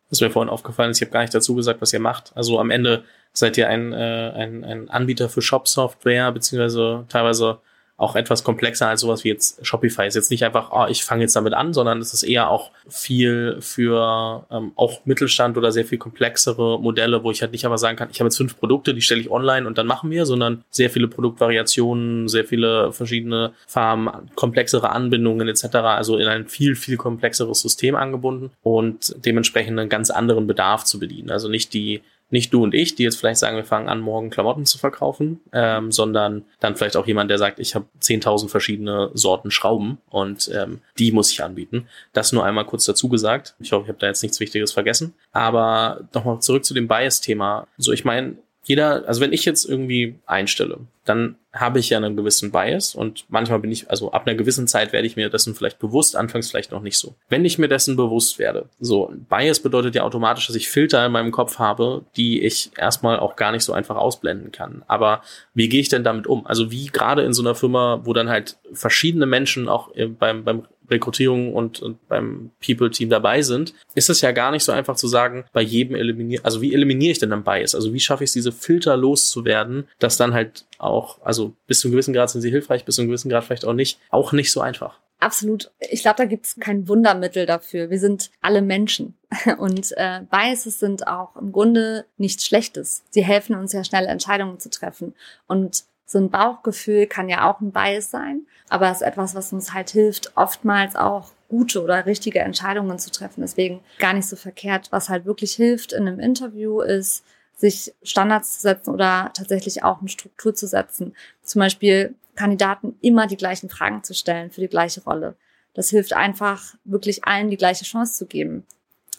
Ist mir vorhin aufgefallen, ich habe gar nicht dazu gesagt, was ihr macht. Also am Ende seid ihr ein, äh, ein, ein Anbieter für Shop-Software, beziehungsweise teilweise auch etwas komplexer als sowas wie jetzt Shopify. Ist jetzt nicht einfach, oh, ich fange jetzt damit an, sondern es ist eher auch viel für ähm, auch Mittelstand oder sehr viel komplexere Modelle, wo ich halt nicht einfach sagen kann, ich habe jetzt fünf Produkte, die stelle ich online und dann machen wir, sondern sehr viele Produktvariationen, sehr viele verschiedene Farben, komplexere Anbindungen etc. Also in ein viel, viel komplexeres System angebunden und dementsprechend einen ganz anderen Bedarf zu bedienen. Also nicht die nicht du und ich, die jetzt vielleicht sagen, wir fangen an, morgen Klamotten zu verkaufen, ähm, sondern dann vielleicht auch jemand, der sagt, ich habe 10.000 verschiedene Sorten Schrauben und ähm, die muss ich anbieten. Das nur einmal kurz dazu gesagt. Ich hoffe, ich habe da jetzt nichts Wichtiges vergessen. Aber nochmal zurück zu dem Bias-Thema. So, ich meine, jeder, also wenn ich jetzt irgendwie einstelle, dann habe ich ja einen gewissen Bias und manchmal bin ich, also ab einer gewissen Zeit werde ich mir dessen vielleicht bewusst, anfangs vielleicht noch nicht so. Wenn ich mir dessen bewusst werde, so, Bias bedeutet ja automatisch, dass ich Filter in meinem Kopf habe, die ich erstmal auch gar nicht so einfach ausblenden kann. Aber wie gehe ich denn damit um? Also wie gerade in so einer Firma, wo dann halt verschiedene Menschen auch beim, beim Rekrutierung und, und beim People-Team dabei sind, ist es ja gar nicht so einfach zu sagen, bei jedem eliminieren, also wie eliminiere ich denn dann Bias? Also wie schaffe ich es, diese Filter loszuwerden, dass dann halt auch, also bis zu einem gewissen Grad sind sie hilfreich, bis zu einem gewissen Grad vielleicht auch nicht, auch nicht so einfach. Absolut. Ich glaube, da gibt es kein Wundermittel dafür. Wir sind alle Menschen. *laughs* Und äh, Biases sind auch im Grunde nichts Schlechtes. Sie helfen uns ja schnell Entscheidungen zu treffen. Und so ein Bauchgefühl kann ja auch ein Bias sein, aber es ist etwas, was uns halt hilft, oftmals auch gute oder richtige Entscheidungen zu treffen. Deswegen gar nicht so verkehrt. Was halt wirklich hilft in einem Interview ist, sich Standards zu setzen oder tatsächlich auch eine Struktur zu setzen. Zum Beispiel Kandidaten immer die gleichen Fragen zu stellen für die gleiche Rolle. Das hilft einfach, wirklich allen die gleiche Chance zu geben.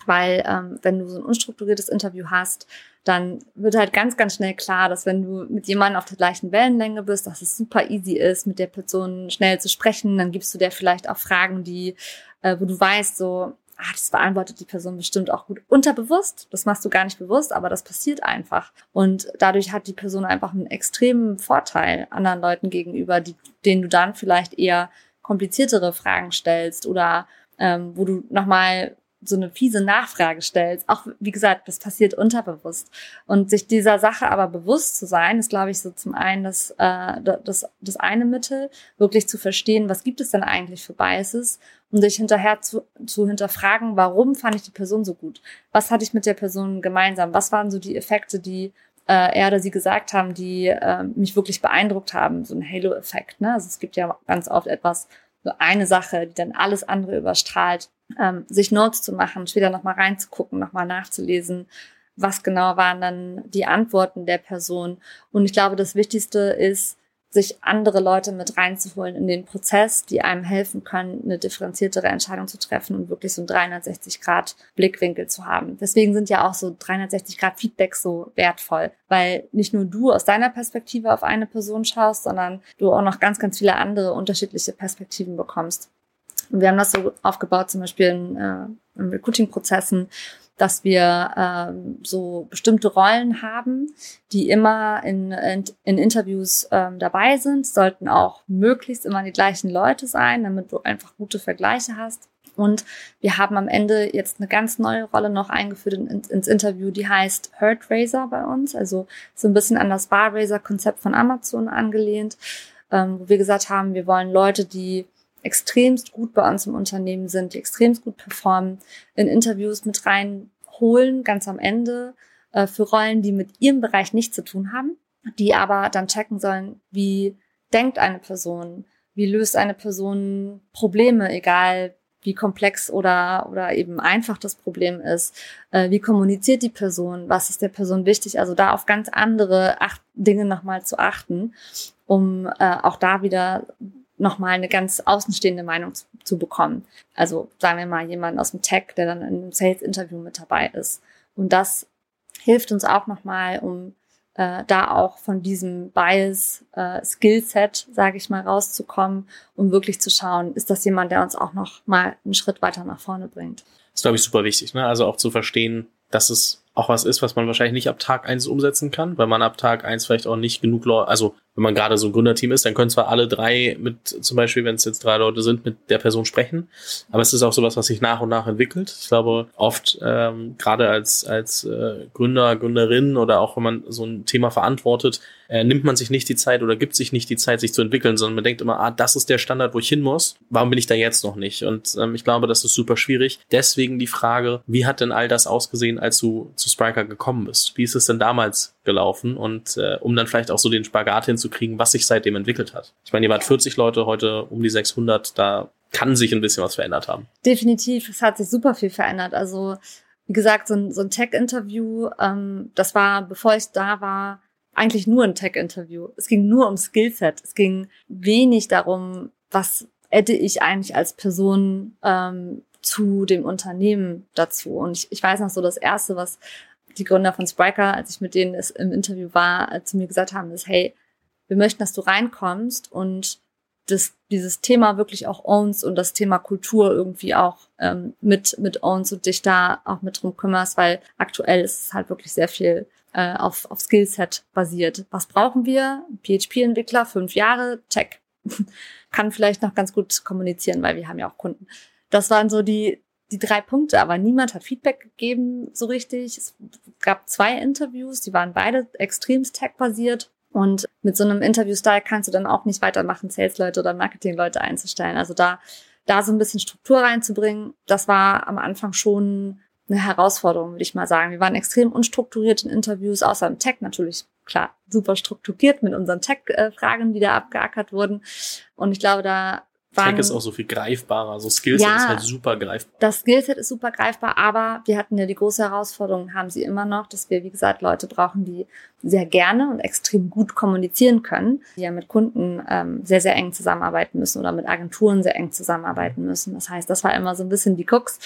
Weil ähm, wenn du so ein unstrukturiertes Interview hast, dann wird halt ganz, ganz schnell klar, dass wenn du mit jemandem auf der gleichen Wellenlänge bist, dass es super easy ist, mit der Person schnell zu sprechen. Dann gibst du der vielleicht auch Fragen, die, äh, wo du weißt, so, ah, das beantwortet die Person bestimmt auch gut unterbewusst. Das machst du gar nicht bewusst, aber das passiert einfach. Und dadurch hat die Person einfach einen extremen Vorteil anderen Leuten gegenüber, die, denen du dann vielleicht eher kompliziertere Fragen stellst oder ähm, wo du nochmal so eine fiese Nachfrage stellst. Auch, wie gesagt, das passiert unterbewusst. Und sich dieser Sache aber bewusst zu sein, ist, glaube ich, so zum einen das, äh, das, das eine Mittel, wirklich zu verstehen, was gibt es denn eigentlich für Biases und sich hinterher zu, zu hinterfragen, warum fand ich die Person so gut? Was hatte ich mit der Person gemeinsam? Was waren so die Effekte, die äh, er oder sie gesagt haben, die äh, mich wirklich beeindruckt haben? So ein Halo-Effekt. Ne? Also es gibt ja ganz oft etwas, so eine Sache, die dann alles andere überstrahlt ähm, sich Notes zu machen, später nochmal reinzugucken, nochmal nachzulesen, was genau waren dann die Antworten der Person. Und ich glaube, das Wichtigste ist, sich andere Leute mit reinzuholen in den Prozess, die einem helfen können, eine differenziertere Entscheidung zu treffen und wirklich so einen 360-Grad-Blickwinkel zu haben. Deswegen sind ja auch so 360-Grad-Feedbacks so wertvoll, weil nicht nur du aus deiner Perspektive auf eine Person schaust, sondern du auch noch ganz, ganz viele andere unterschiedliche Perspektiven bekommst. Wir haben das so aufgebaut, zum Beispiel in, äh, in Recruiting-Prozessen, dass wir ähm, so bestimmte Rollen haben, die immer in, in, in Interviews ähm, dabei sind, sollten auch möglichst immer die gleichen Leute sein, damit du einfach gute Vergleiche hast. Und wir haben am Ende jetzt eine ganz neue Rolle noch eingeführt in, ins Interview, die heißt Herd Raiser bei uns, also so ein bisschen an das Bar Raiser Konzept von Amazon angelehnt, ähm, wo wir gesagt haben, wir wollen Leute, die extremst gut bei uns im Unternehmen sind, die extremst gut performen, in Interviews mit reinholen, ganz am Ende, äh, für Rollen, die mit ihrem Bereich nichts zu tun haben, die aber dann checken sollen, wie denkt eine Person, wie löst eine Person Probleme, egal wie komplex oder, oder eben einfach das Problem ist, äh, wie kommuniziert die Person, was ist der Person wichtig, also da auf ganz andere acht Dinge nochmal zu achten, um äh, auch da wieder nochmal eine ganz außenstehende Meinung zu, zu, bekommen. Also sagen wir mal jemand aus dem Tech, der dann in einem Sales-Interview mit dabei ist. Und das hilft uns auch nochmal, um äh, da auch von diesem Bias äh, sage ich mal, rauszukommen, um wirklich zu schauen, ist das jemand, der uns auch noch mal einen Schritt weiter nach vorne bringt. Das ist, glaube ich, super wichtig. Ne? Also auch zu verstehen, dass es auch was ist, was man wahrscheinlich nicht ab Tag eins umsetzen kann, weil man ab Tag eins vielleicht auch nicht genug Leute, also wenn man gerade so ein Gründerteam ist, dann können zwar alle drei mit, zum Beispiel, wenn es jetzt drei Leute sind, mit der Person sprechen, aber es ist auch sowas, was sich nach und nach entwickelt. Ich glaube, oft ähm, gerade als, als äh, Gründer, Gründerin oder auch wenn man so ein Thema verantwortet, äh, nimmt man sich nicht die Zeit oder gibt sich nicht die Zeit, sich zu entwickeln, sondern man denkt immer, ah, das ist der Standard, wo ich hin muss. Warum bin ich da jetzt noch nicht? Und ähm, ich glaube, das ist super schwierig. Deswegen die Frage, wie hat denn all das ausgesehen, als du zu Spriker gekommen bist? Wie ist es denn damals gelaufen? Und äh, um dann vielleicht auch so den Spagat hinzukriegen, was sich seitdem entwickelt hat. Ich meine, ihr wart 40 Leute, heute um die 600, da kann sich ein bisschen was verändert haben. Definitiv, es hat sich super viel verändert. Also wie gesagt, so ein, so ein Tech-Interview, ähm, das war, bevor ich da war, eigentlich nur ein Tech-Interview. Es ging nur um Skillset. Es ging wenig darum, was hätte ich eigentlich als Person ähm, zu dem Unternehmen dazu. Und ich, ich weiß noch so, das Erste, was die Gründer von Spriker, als ich mit denen im Interview war, äh, zu mir gesagt haben, ist, hey, wir möchten, dass du reinkommst und das, dieses Thema wirklich auch owns und das Thema Kultur irgendwie auch ähm, mit, mit owns und dich da auch mit drum kümmerst, weil aktuell ist es halt wirklich sehr viel äh, auf, auf Skillset basiert. Was brauchen wir? PHP-Entwickler, fünf Jahre, check. *laughs* Kann vielleicht noch ganz gut kommunizieren, weil wir haben ja auch Kunden. Das waren so die, die drei Punkte, aber niemand hat Feedback gegeben so richtig. Es gab zwei Interviews, die waren beide extremst tech-basiert. Und mit so einem Interview-Style kannst du dann auch nicht weitermachen, Sales-Leute oder Marketing-Leute einzustellen. Also da, da so ein bisschen Struktur reinzubringen, das war am Anfang schon eine Herausforderung, würde ich mal sagen. Wir waren extrem unstrukturiert in Interviews, außer im Tech natürlich, klar, super strukturiert mit unseren Tech-Fragen, die da abgeackert wurden. Und ich glaube, da waren, Tech ist auch so viel greifbarer. So Skillset ja, ist halt super greifbar. Das Skillset ist super greifbar, aber wir hatten ja die große Herausforderung, haben sie immer noch, dass wir, wie gesagt, Leute brauchen, die sehr gerne und extrem gut kommunizieren können, die ja mit Kunden ähm, sehr, sehr eng zusammenarbeiten müssen oder mit Agenturen sehr eng zusammenarbeiten müssen. Das heißt, das war immer so ein bisschen die Cooks.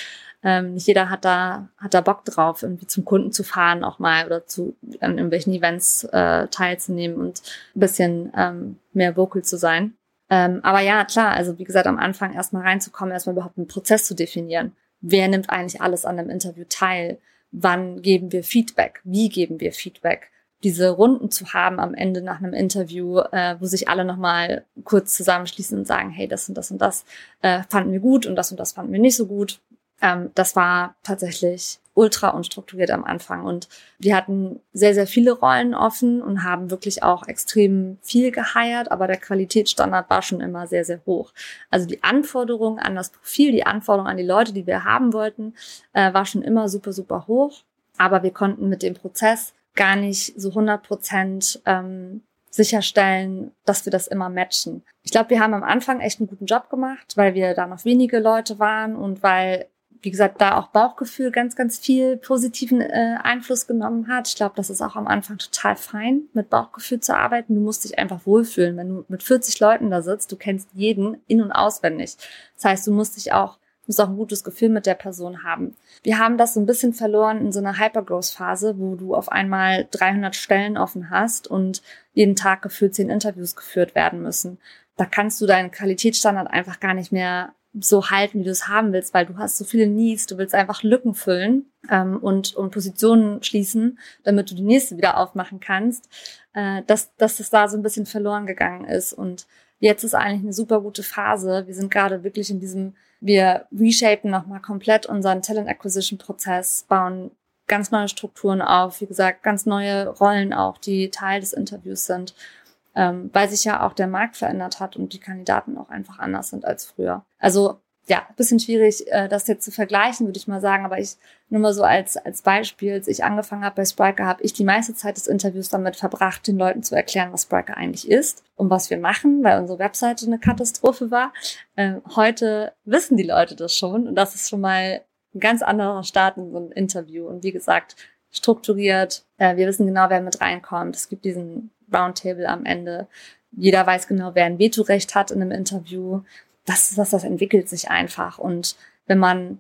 Ähm, nicht jeder hat da, hat da Bock drauf, irgendwie zum Kunden zu fahren auch mal oder zu an irgendwelchen Events äh, teilzunehmen und ein bisschen ähm, mehr vocal zu sein. Ähm, aber ja, klar, also wie gesagt, am Anfang erstmal reinzukommen, erstmal überhaupt einen Prozess zu definieren. Wer nimmt eigentlich alles an einem Interview teil? Wann geben wir Feedback? Wie geben wir Feedback? Diese Runden zu haben am Ende nach einem Interview, äh, wo sich alle nochmal kurz zusammenschließen und sagen, hey, das und das und das äh, fanden wir gut und das und das fanden wir nicht so gut. Ähm, das war tatsächlich ultra unstrukturiert am Anfang. Und wir hatten sehr, sehr viele Rollen offen und haben wirklich auch extrem viel geheiert, aber der Qualitätsstandard war schon immer sehr, sehr hoch. Also die Anforderungen an das Profil, die Anforderungen an die Leute, die wir haben wollten, äh, war schon immer super, super hoch. Aber wir konnten mit dem Prozess gar nicht so 100 Prozent ähm, sicherstellen, dass wir das immer matchen. Ich glaube, wir haben am Anfang echt einen guten Job gemacht, weil wir da noch wenige Leute waren und weil wie gesagt, da auch Bauchgefühl ganz, ganz viel positiven äh, Einfluss genommen hat. Ich glaube, das ist auch am Anfang total fein, mit Bauchgefühl zu arbeiten. Du musst dich einfach wohlfühlen. Wenn du mit 40 Leuten da sitzt, du kennst jeden in- und auswendig. Das heißt, du musst dich auch, musst auch ein gutes Gefühl mit der Person haben. Wir haben das so ein bisschen verloren in so einer Hypergrowth-Phase, wo du auf einmal 300 Stellen offen hast und jeden Tag gefühlt zehn Interviews geführt werden müssen. Da kannst du deinen Qualitätsstandard einfach gar nicht mehr so halten, wie du es haben willst, weil du hast so viele Needs, du willst einfach Lücken füllen ähm, und, und Positionen schließen, damit du die nächste wieder aufmachen kannst, äh, dass, dass es da so ein bisschen verloren gegangen ist. Und jetzt ist eigentlich eine super gute Phase. Wir sind gerade wirklich in diesem, wir reshapen nochmal komplett unseren Talent Acquisition Prozess, bauen ganz neue Strukturen auf, wie gesagt, ganz neue Rollen auch, die Teil des Interviews sind ähm, weil sich ja auch der Markt verändert hat und die Kandidaten auch einfach anders sind als früher. Also ja, bisschen schwierig, äh, das jetzt zu vergleichen, würde ich mal sagen. Aber ich nur mal so als, als Beispiel, als ich angefangen habe bei Spriker, habe ich die meiste Zeit des Interviews damit verbracht, den Leuten zu erklären, was Spriker eigentlich ist und was wir machen, weil unsere Webseite eine Katastrophe war. Ähm, heute wissen die Leute das schon und das ist schon mal ein ganz anderer Start in so ein Interview. Und wie gesagt, strukturiert. Äh, wir wissen genau, wer mit reinkommt. Es gibt diesen Roundtable am Ende. Jeder weiß genau, wer ein Vetorecht hat in einem Interview das ist was, das entwickelt sich einfach. Und wenn man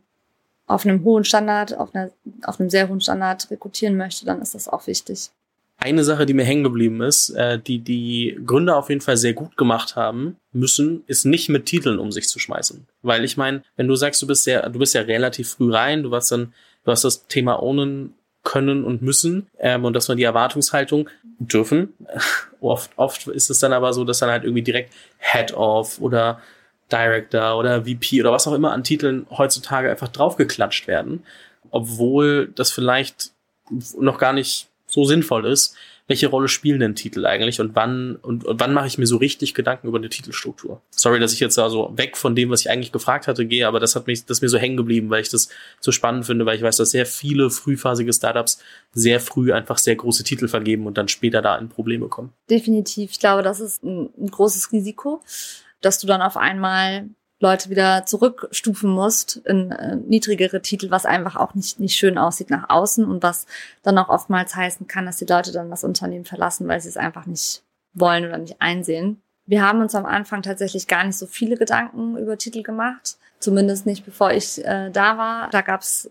auf einem hohen Standard, auf, einer, auf einem sehr hohen Standard rekrutieren möchte, dann ist das auch wichtig. Eine Sache, die mir hängen geblieben ist, äh, die die Gründer auf jeden Fall sehr gut gemacht haben müssen, ist nicht mit Titeln um sich zu schmeißen. Weil ich meine, wenn du sagst, du bist ja, du bist ja relativ früh rein, du warst dann, du hast das Thema Ownen können und müssen ähm, und dass man die Erwartungshaltung dürfen. *laughs* oft, oft ist es dann aber so, dass dann halt irgendwie direkt Head-Off oder Director oder VP oder was auch immer an Titeln heutzutage einfach draufgeklatscht werden, obwohl das vielleicht noch gar nicht so sinnvoll ist. Welche Rolle spielen denn Titel eigentlich und wann und, und wann mache ich mir so richtig Gedanken über eine Titelstruktur? Sorry, dass ich jetzt also weg von dem, was ich eigentlich gefragt hatte, gehe, aber das hat mich, das mir so hängen geblieben, weil ich das so spannend finde, weil ich weiß, dass sehr viele frühphasige Startups sehr früh einfach sehr große Titel vergeben und dann später da in Probleme kommen. Definitiv. Ich glaube, das ist ein, ein großes Risiko dass du dann auf einmal Leute wieder zurückstufen musst in äh, niedrigere Titel, was einfach auch nicht, nicht schön aussieht nach außen und was dann auch oftmals heißen kann, dass die Leute dann das Unternehmen verlassen, weil sie es einfach nicht wollen oder nicht einsehen. Wir haben uns am Anfang tatsächlich gar nicht so viele Gedanken über Titel gemacht, zumindest nicht bevor ich äh, da war. Da gab es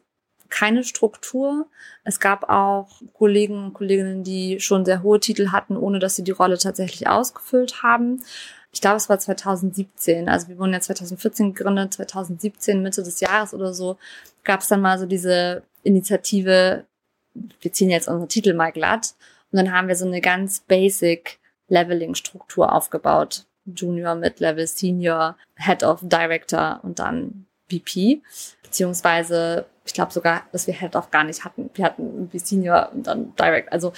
keine Struktur. Es gab auch Kollegen und Kolleginnen, die schon sehr hohe Titel hatten, ohne dass sie die Rolle tatsächlich ausgefüllt haben ich glaube, es war 2017. Also wir wurden ja 2014 gegründet, 2017, Mitte des Jahres oder so, gab es dann mal so diese Initiative, wir ziehen jetzt unsere Titel mal glatt. Und dann haben wir so eine ganz basic Leveling-Struktur aufgebaut. Junior, Mid-Level, Senior, Head of Director und dann VP. Beziehungsweise, ich glaube sogar, dass wir Head of gar nicht hatten. Wir hatten irgendwie Senior und dann Direct. Also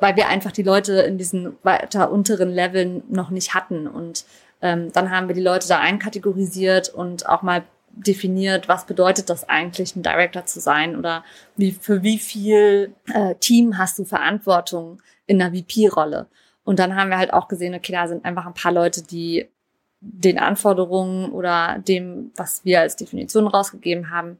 weil wir einfach die Leute in diesen weiter unteren Leveln noch nicht hatten. Und ähm, dann haben wir die Leute da einkategorisiert und auch mal definiert, was bedeutet das eigentlich, ein Director zu sein oder wie, für wie viel äh, Team hast du Verantwortung in einer VP-Rolle. Und dann haben wir halt auch gesehen, okay, da sind einfach ein paar Leute, die den Anforderungen oder dem, was wir als Definition rausgegeben haben,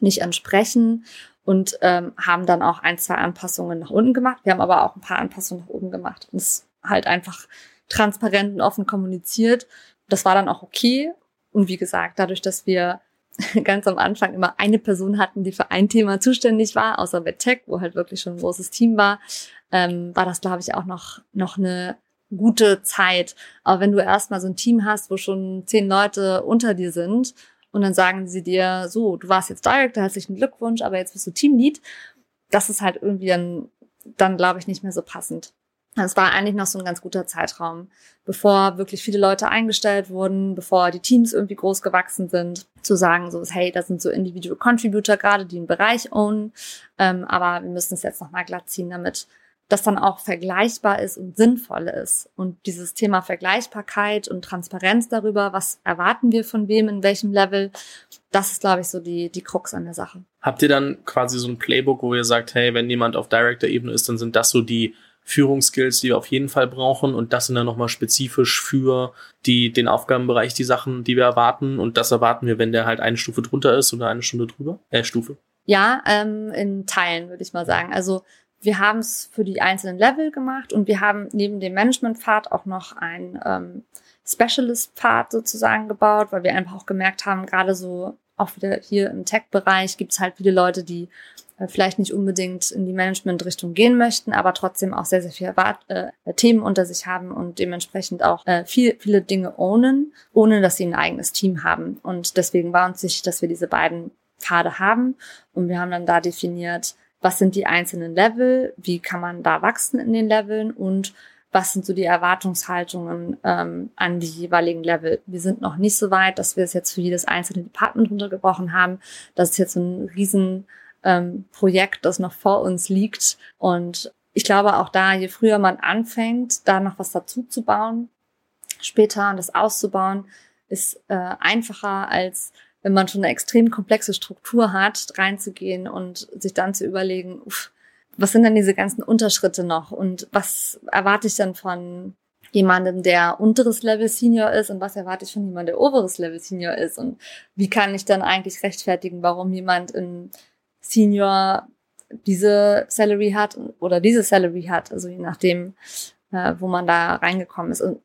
nicht entsprechen und ähm, haben dann auch ein, zwei Anpassungen nach unten gemacht. Wir haben aber auch ein paar Anpassungen nach oben gemacht und es halt einfach transparent und offen kommuniziert. Das war dann auch okay. Und wie gesagt, dadurch, dass wir *laughs* ganz am Anfang immer eine Person hatten, die für ein Thema zuständig war, außer bei Tech, wo halt wirklich schon ein großes Team war, ähm, war das, glaube ich, auch noch, noch eine gute Zeit. Aber wenn du erstmal so ein Team hast, wo schon zehn Leute unter dir sind und dann sagen sie dir, so, du warst jetzt Director, herzlichen Glückwunsch, aber jetzt bist du Teamlead. Das ist halt irgendwie dann, dann glaube ich, nicht mehr so passend. Es war eigentlich noch so ein ganz guter Zeitraum, bevor wirklich viele Leute eingestellt wurden, bevor die Teams irgendwie groß gewachsen sind, zu sagen so, hey, das sind so Individual Contributor gerade, die einen Bereich ownen, ähm, aber wir müssen es jetzt nochmal glatt ziehen, damit das dann auch vergleichbar ist und sinnvoll ist. Und dieses Thema Vergleichbarkeit und Transparenz darüber, was erwarten wir von wem, in welchem Level, das ist, glaube ich, so die, die Krux an der Sache. Habt ihr dann quasi so ein Playbook, wo ihr sagt, hey, wenn jemand auf Director-Ebene ist, dann sind das so die Führungsskills, die wir auf jeden Fall brauchen und das sind dann nochmal spezifisch für die, den Aufgabenbereich, die Sachen, die wir erwarten und das erwarten wir, wenn der halt eine Stufe drunter ist oder eine Stunde drüber, äh, Stufe? Ja, ähm, in Teilen würde ich mal sagen. Also wir haben es für die einzelnen Level gemacht und wir haben neben dem Management-Pfad auch noch ein ähm, Specialist-Pfad sozusagen gebaut, weil wir einfach auch gemerkt haben, gerade so auch wieder hier im Tech-Bereich gibt es halt viele Leute, die äh, vielleicht nicht unbedingt in die Management-Richtung gehen möchten, aber trotzdem auch sehr, sehr viele äh, Themen unter sich haben und dementsprechend auch äh, viel, viele Dinge ownen, ohne dass sie ein eigenes Team haben. Und deswegen war uns wichtig, dass wir diese beiden Pfade haben und wir haben dann da definiert, was sind die einzelnen Level, wie kann man da wachsen in den Leveln und was sind so die Erwartungshaltungen ähm, an die jeweiligen Level. Wir sind noch nicht so weit, dass wir es jetzt für jedes einzelne Department runtergebrochen haben. Das ist jetzt so ein riesen ähm, Projekt, das noch vor uns liegt. Und ich glaube auch da, je früher man anfängt, da noch was dazu zu bauen, später das auszubauen, ist äh, einfacher als wenn man schon eine extrem komplexe Struktur hat, reinzugehen und sich dann zu überlegen, uff, was sind denn diese ganzen Unterschritte noch und was erwarte ich dann von jemandem, der unteres Level Senior ist und was erwarte ich von jemandem, der oberes Level Senior ist und wie kann ich dann eigentlich rechtfertigen, warum jemand in Senior diese Salary hat oder diese Salary hat, also je nachdem, äh, wo man da reingekommen ist. Und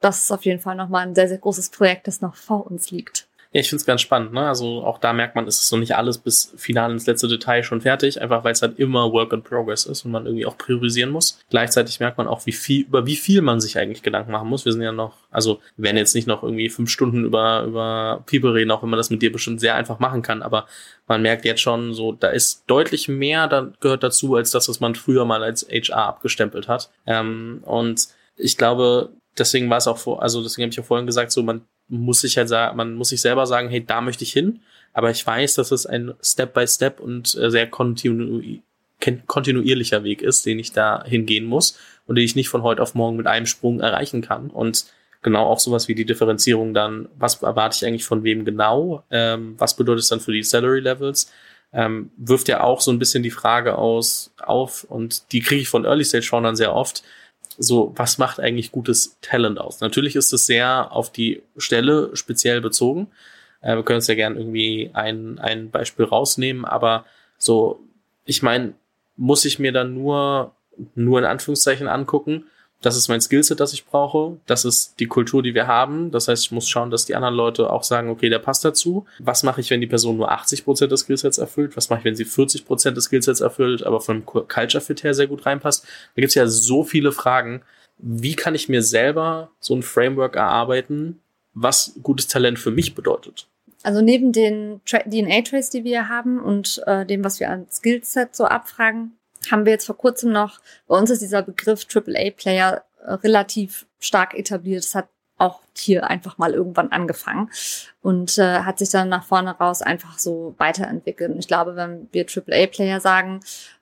das ist auf jeden Fall nochmal ein sehr, sehr großes Projekt, das noch vor uns liegt. Ja, ich finde es ganz spannend. Ne? Also auch da merkt man, ist es so nicht alles bis final ins letzte Detail schon fertig, einfach weil es halt immer Work in Progress ist und man irgendwie auch priorisieren muss. Gleichzeitig merkt man auch, wie viel, über wie viel man sich eigentlich Gedanken machen muss. Wir sind ja noch, also wir werden jetzt nicht noch irgendwie fünf Stunden über, über People reden, auch wenn man das mit dir bestimmt sehr einfach machen kann, aber man merkt jetzt schon so, da ist deutlich mehr da gehört dazu, als das, was man früher mal als HR abgestempelt hat. Ähm, und ich glaube, deswegen war es auch vor, also deswegen habe ich auch vorhin gesagt, so man muss sich halt sagen, man muss sich selber sagen, hey, da möchte ich hin. Aber ich weiß, dass es ein Step-by-Step Step und äh, sehr kontinu kontinuierlicher Weg ist, den ich da hingehen muss und den ich nicht von heute auf morgen mit einem Sprung erreichen kann. Und genau auch sowas wie die Differenzierung dann, was erwarte ich eigentlich von wem genau, ähm, was bedeutet es dann für die Salary Levels, ähm, wirft ja auch so ein bisschen die Frage aus auf und die kriege ich von Early Stage Foundern sehr oft, so, was macht eigentlich gutes Talent aus? Natürlich ist es sehr auf die Stelle speziell bezogen. Äh, wir können uns ja gerne irgendwie ein, ein Beispiel rausnehmen, aber so, ich meine, muss ich mir dann nur, nur in Anführungszeichen angucken, das ist mein Skillset, das ich brauche. Das ist die Kultur, die wir haben. Das heißt, ich muss schauen, dass die anderen Leute auch sagen, okay, der passt dazu. Was mache ich, wenn die Person nur 80 Prozent des Skillsets erfüllt? Was mache ich, wenn sie 40 Prozent des Skillsets erfüllt, aber vom Culture Fit her sehr gut reinpasst? Da gibt es ja so viele Fragen. Wie kann ich mir selber so ein Framework erarbeiten, was gutes Talent für mich bedeutet? Also neben den DNA-Traits, die wir haben und äh, dem, was wir an Skillset so abfragen, haben wir jetzt vor kurzem noch, bei uns ist dieser Begriff AAA-Player äh, relativ stark etabliert. Das hat auch hier einfach mal irgendwann angefangen und äh, hat sich dann nach vorne raus einfach so weiterentwickelt. Und ich glaube, wenn wir AAA-Player sagen,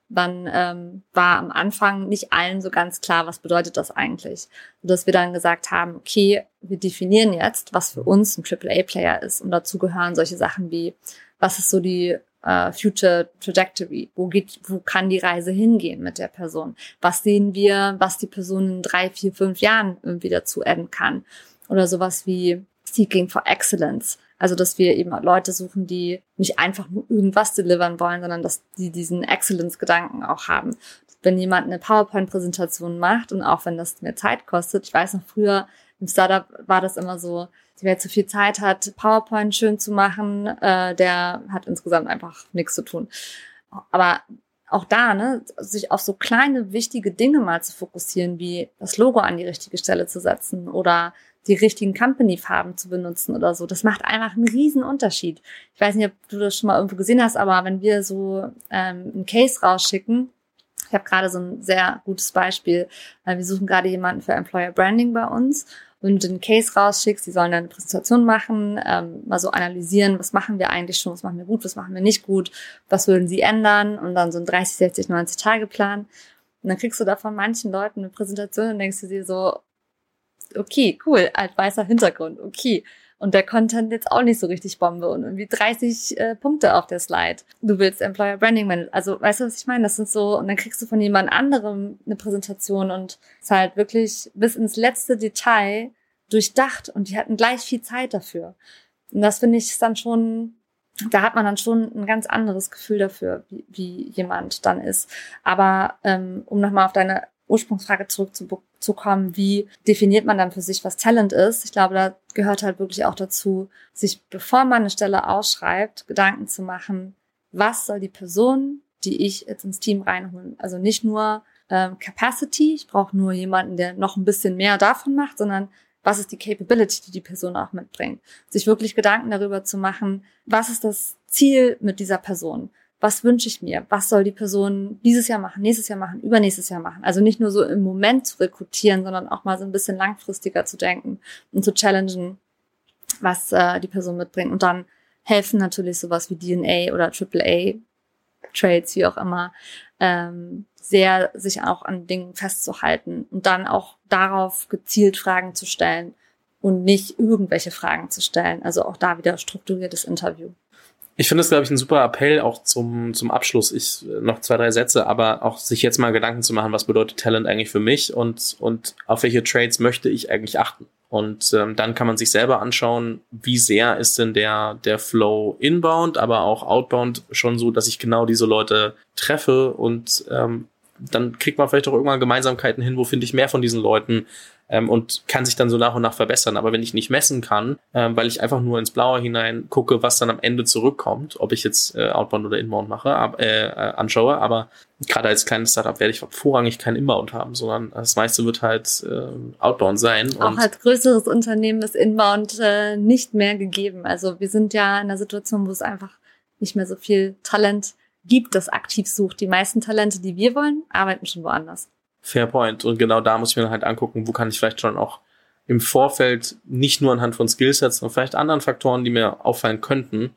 dann ähm, war am Anfang nicht allen so ganz klar, was bedeutet das eigentlich. Sodass wir dann gesagt haben, okay, wir definieren jetzt, was für uns ein AAA-Player ist. Und dazu gehören solche Sachen wie, was ist so die äh, Future Trajectory? Wo geht, wo kann die Reise hingehen mit der Person? Was sehen wir, was die Person in drei, vier, fünf Jahren irgendwie dazu adden kann? Oder sowas wie Seeking for Excellence. Also, dass wir eben Leute suchen, die nicht einfach nur irgendwas delivern wollen, sondern dass die diesen Excellence-Gedanken auch haben. Wenn jemand eine PowerPoint-Präsentation macht und auch wenn das mehr Zeit kostet, ich weiß noch früher im Startup war das immer so, wer zu viel Zeit hat, PowerPoint schön zu machen, äh, der hat insgesamt einfach nichts zu tun. Aber auch da, ne, sich auf so kleine, wichtige Dinge mal zu fokussieren, wie das Logo an die richtige Stelle zu setzen oder die richtigen Company-Farben zu benutzen oder so. Das macht einfach einen riesen Unterschied. Ich weiß nicht, ob du das schon mal irgendwo gesehen hast, aber wenn wir so ähm, einen Case rausschicken, ich habe gerade so ein sehr gutes Beispiel. Wir suchen gerade jemanden für Employer Branding bei uns du den Case rausschickst, die sollen dann eine Präsentation machen, ähm, mal so analysieren, was machen wir eigentlich schon, was machen wir gut, was machen wir nicht gut, was würden sie ändern und dann so ein 30, 60, 90 Tage Plan. Und dann kriegst du da von manchen Leuten eine Präsentation und denkst dir so, okay, cool, alt weißer Hintergrund, okay. Und der Content jetzt auch nicht so richtig Bombe und irgendwie 30 äh, Punkte auf der Slide. Du willst Employer Branding Manager. Also, weißt du, was ich meine? Das sind so, und dann kriegst du von jemand anderem eine Präsentation und es ist halt wirklich bis ins letzte Detail durchdacht und die hatten gleich viel Zeit dafür. Und das finde ich dann schon, da hat man dann schon ein ganz anderes Gefühl dafür, wie, wie jemand dann ist. Aber ähm, um nochmal auf deine Ursprungsfrage zurückzukommen, wie definiert man dann für sich, was Talent ist? Ich glaube, da gehört halt wirklich auch dazu, sich, bevor man eine Stelle ausschreibt, Gedanken zu machen, was soll die Person, die ich jetzt ins Team reinholen? Also nicht nur ähm, Capacity, ich brauche nur jemanden, der noch ein bisschen mehr davon macht, sondern was ist die Capability, die die Person auch mitbringt? Sich wirklich Gedanken darüber zu machen, was ist das Ziel mit dieser Person? Was wünsche ich mir? Was soll die Person dieses Jahr machen, nächstes Jahr machen, übernächstes Jahr machen? Also nicht nur so im Moment zu rekrutieren, sondern auch mal so ein bisschen langfristiger zu denken und zu challengen, was äh, die Person mitbringt. Und dann helfen natürlich sowas wie DNA oder AAA Trades, wie auch immer, ähm, sehr sich auch an Dingen festzuhalten und dann auch darauf gezielt Fragen zu stellen. und nicht irgendwelche Fragen zu stellen. Also auch da wieder strukturiertes Interview. Ich finde das, glaube ich, ein super Appell auch zum, zum Abschluss. Ich noch zwei, drei Sätze, aber auch sich jetzt mal Gedanken zu machen, was bedeutet Talent eigentlich für mich und, und auf welche Trades möchte ich eigentlich achten. Und ähm, dann kann man sich selber anschauen, wie sehr ist denn der, der Flow inbound, aber auch outbound schon so, dass ich genau diese Leute treffe und ähm, dann kriegt man vielleicht auch irgendwann Gemeinsamkeiten hin, wo finde ich mehr von diesen Leuten, ähm, und kann sich dann so nach und nach verbessern. Aber wenn ich nicht messen kann, ähm, weil ich einfach nur ins Blaue hinein gucke, was dann am Ende zurückkommt, ob ich jetzt äh, Outbound oder Inbound mache, ab, äh, äh, anschaue, aber gerade als kleines Startup werde ich vorrangig kein Inbound haben, sondern das meiste wird halt äh, Outbound sein. Auch als größeres Unternehmen ist Inbound äh, nicht mehr gegeben. Also wir sind ja in einer Situation, wo es einfach nicht mehr so viel Talent gibt, das aktiv sucht. Die meisten Talente, die wir wollen, arbeiten schon woanders. Fair point. Und genau da muss ich mir halt angucken, wo kann ich vielleicht schon auch im Vorfeld nicht nur anhand von Skillsets, sondern vielleicht anderen Faktoren, die mir auffallen könnten,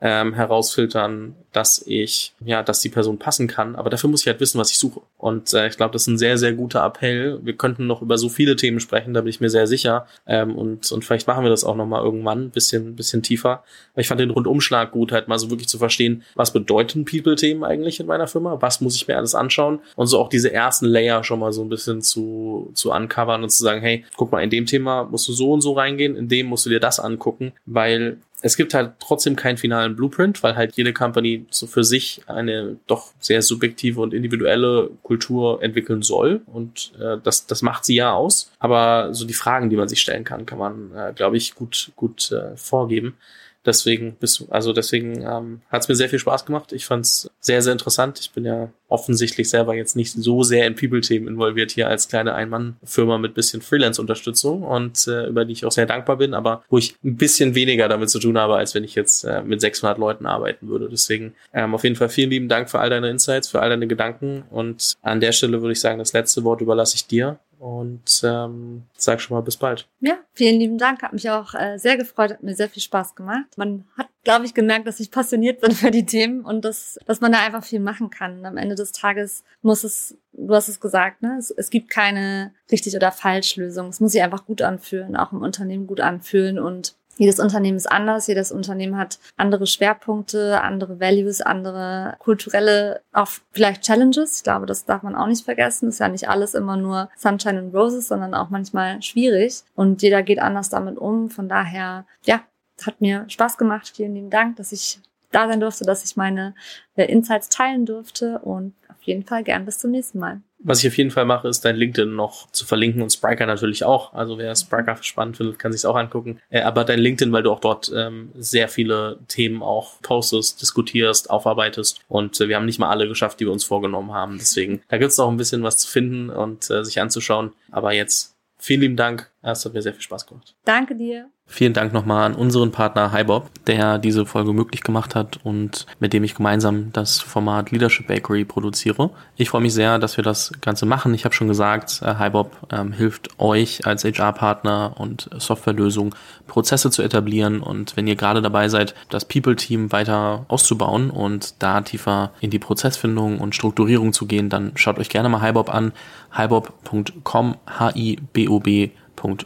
ähm, herausfiltern, dass ich, ja, dass die Person passen kann. Aber dafür muss ich halt wissen, was ich suche. Und äh, ich glaube, das ist ein sehr, sehr guter Appell. Wir könnten noch über so viele Themen sprechen, da bin ich mir sehr sicher. Ähm, und, und vielleicht machen wir das auch nochmal irgendwann ein bisschen, bisschen tiefer. Aber ich fand den Rundumschlag gut, halt mal so wirklich zu verstehen, was bedeuten People-Themen eigentlich in meiner Firma? Was muss ich mir alles anschauen? Und so auch diese ersten Layer schon mal so ein bisschen zu, zu uncovern und zu sagen, hey, guck mal, in dem Thema musst du so und so reingehen, in dem musst du dir das angucken, weil es gibt halt trotzdem keinen finalen Blueprint, weil halt jede Company so für sich eine doch sehr subjektive und individuelle Kultur entwickeln soll. Und äh, das, das macht sie ja aus. Aber so die Fragen, die man sich stellen kann, kann man, äh, glaube ich, gut, gut äh, vorgeben. Deswegen bist du, also deswegen ähm, hat es mir sehr viel Spaß gemacht. Ich fand es sehr, sehr interessant. Ich bin ja offensichtlich selber jetzt nicht so sehr in People-Themen involviert hier als kleine Ein-Mann-Firma mit bisschen Freelance-Unterstützung und äh, über die ich auch sehr dankbar bin, aber wo ich ein bisschen weniger damit zu tun habe, als wenn ich jetzt äh, mit 600 Leuten arbeiten würde. Deswegen ähm, auf jeden Fall vielen lieben Dank für all deine Insights, für all deine Gedanken und an der Stelle würde ich sagen, das letzte Wort überlasse ich dir und ähm, sag schon mal bis bald. Ja, vielen lieben Dank. Hat mich auch äh, sehr gefreut, hat mir sehr viel Spaß gemacht. Man hat, glaube ich, gemerkt, dass ich passioniert bin *laughs* für die Themen und dass, dass man da einfach viel machen kann. Am Ende des Tages muss es, du hast es gesagt, ne? es, es gibt keine richtig oder falsch Lösung. Es muss sich einfach gut anfühlen, auch im Unternehmen gut anfühlen und jedes Unternehmen ist anders, jedes Unternehmen hat andere Schwerpunkte, andere Values, andere kulturelle, auch vielleicht Challenges. Ich glaube, das darf man auch nicht vergessen. Ist ja nicht alles immer nur Sunshine and Roses, sondern auch manchmal schwierig. Und jeder geht anders damit um. Von daher, ja, hat mir Spaß gemacht. Vielen lieben Dank, dass ich da sein durfte, dass ich meine äh, Insights teilen durfte und auf jeden Fall gern bis zum nächsten Mal. Was ich auf jeden Fall mache, ist dein LinkedIn noch zu verlinken und Spriker natürlich auch. Also wer Spriker spannend findet, kann sich auch angucken. Äh, aber dein LinkedIn, weil du auch dort ähm, sehr viele Themen auch postest, diskutierst, aufarbeitest. Und äh, wir haben nicht mal alle geschafft, die wir uns vorgenommen haben. Deswegen, da gibt es auch ein bisschen was zu finden und äh, sich anzuschauen. Aber jetzt vielen lieben Dank. Es hat mir sehr viel Spaß gemacht. Danke dir. Vielen Dank nochmal an unseren Partner HiBob, der diese Folge möglich gemacht hat und mit dem ich gemeinsam das Format Leadership Bakery produziere. Ich freue mich sehr, dass wir das Ganze machen. Ich habe schon gesagt, äh, HiBob ähm, hilft euch als HR-Partner und Softwarelösung Prozesse zu etablieren und wenn ihr gerade dabei seid, das People-Team weiter auszubauen und da tiefer in die Prozessfindung und Strukturierung zu gehen, dann schaut euch gerne mal HiBob an, hibob.com, H-I-B-O-B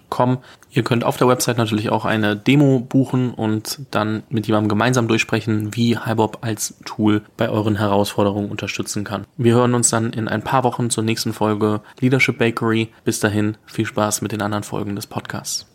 Com. Ihr könnt auf der Website natürlich auch eine Demo buchen und dann mit jemandem gemeinsam durchsprechen, wie HiBob als Tool bei euren Herausforderungen unterstützen kann. Wir hören uns dann in ein paar Wochen zur nächsten Folge Leadership Bakery. Bis dahin viel Spaß mit den anderen Folgen des Podcasts.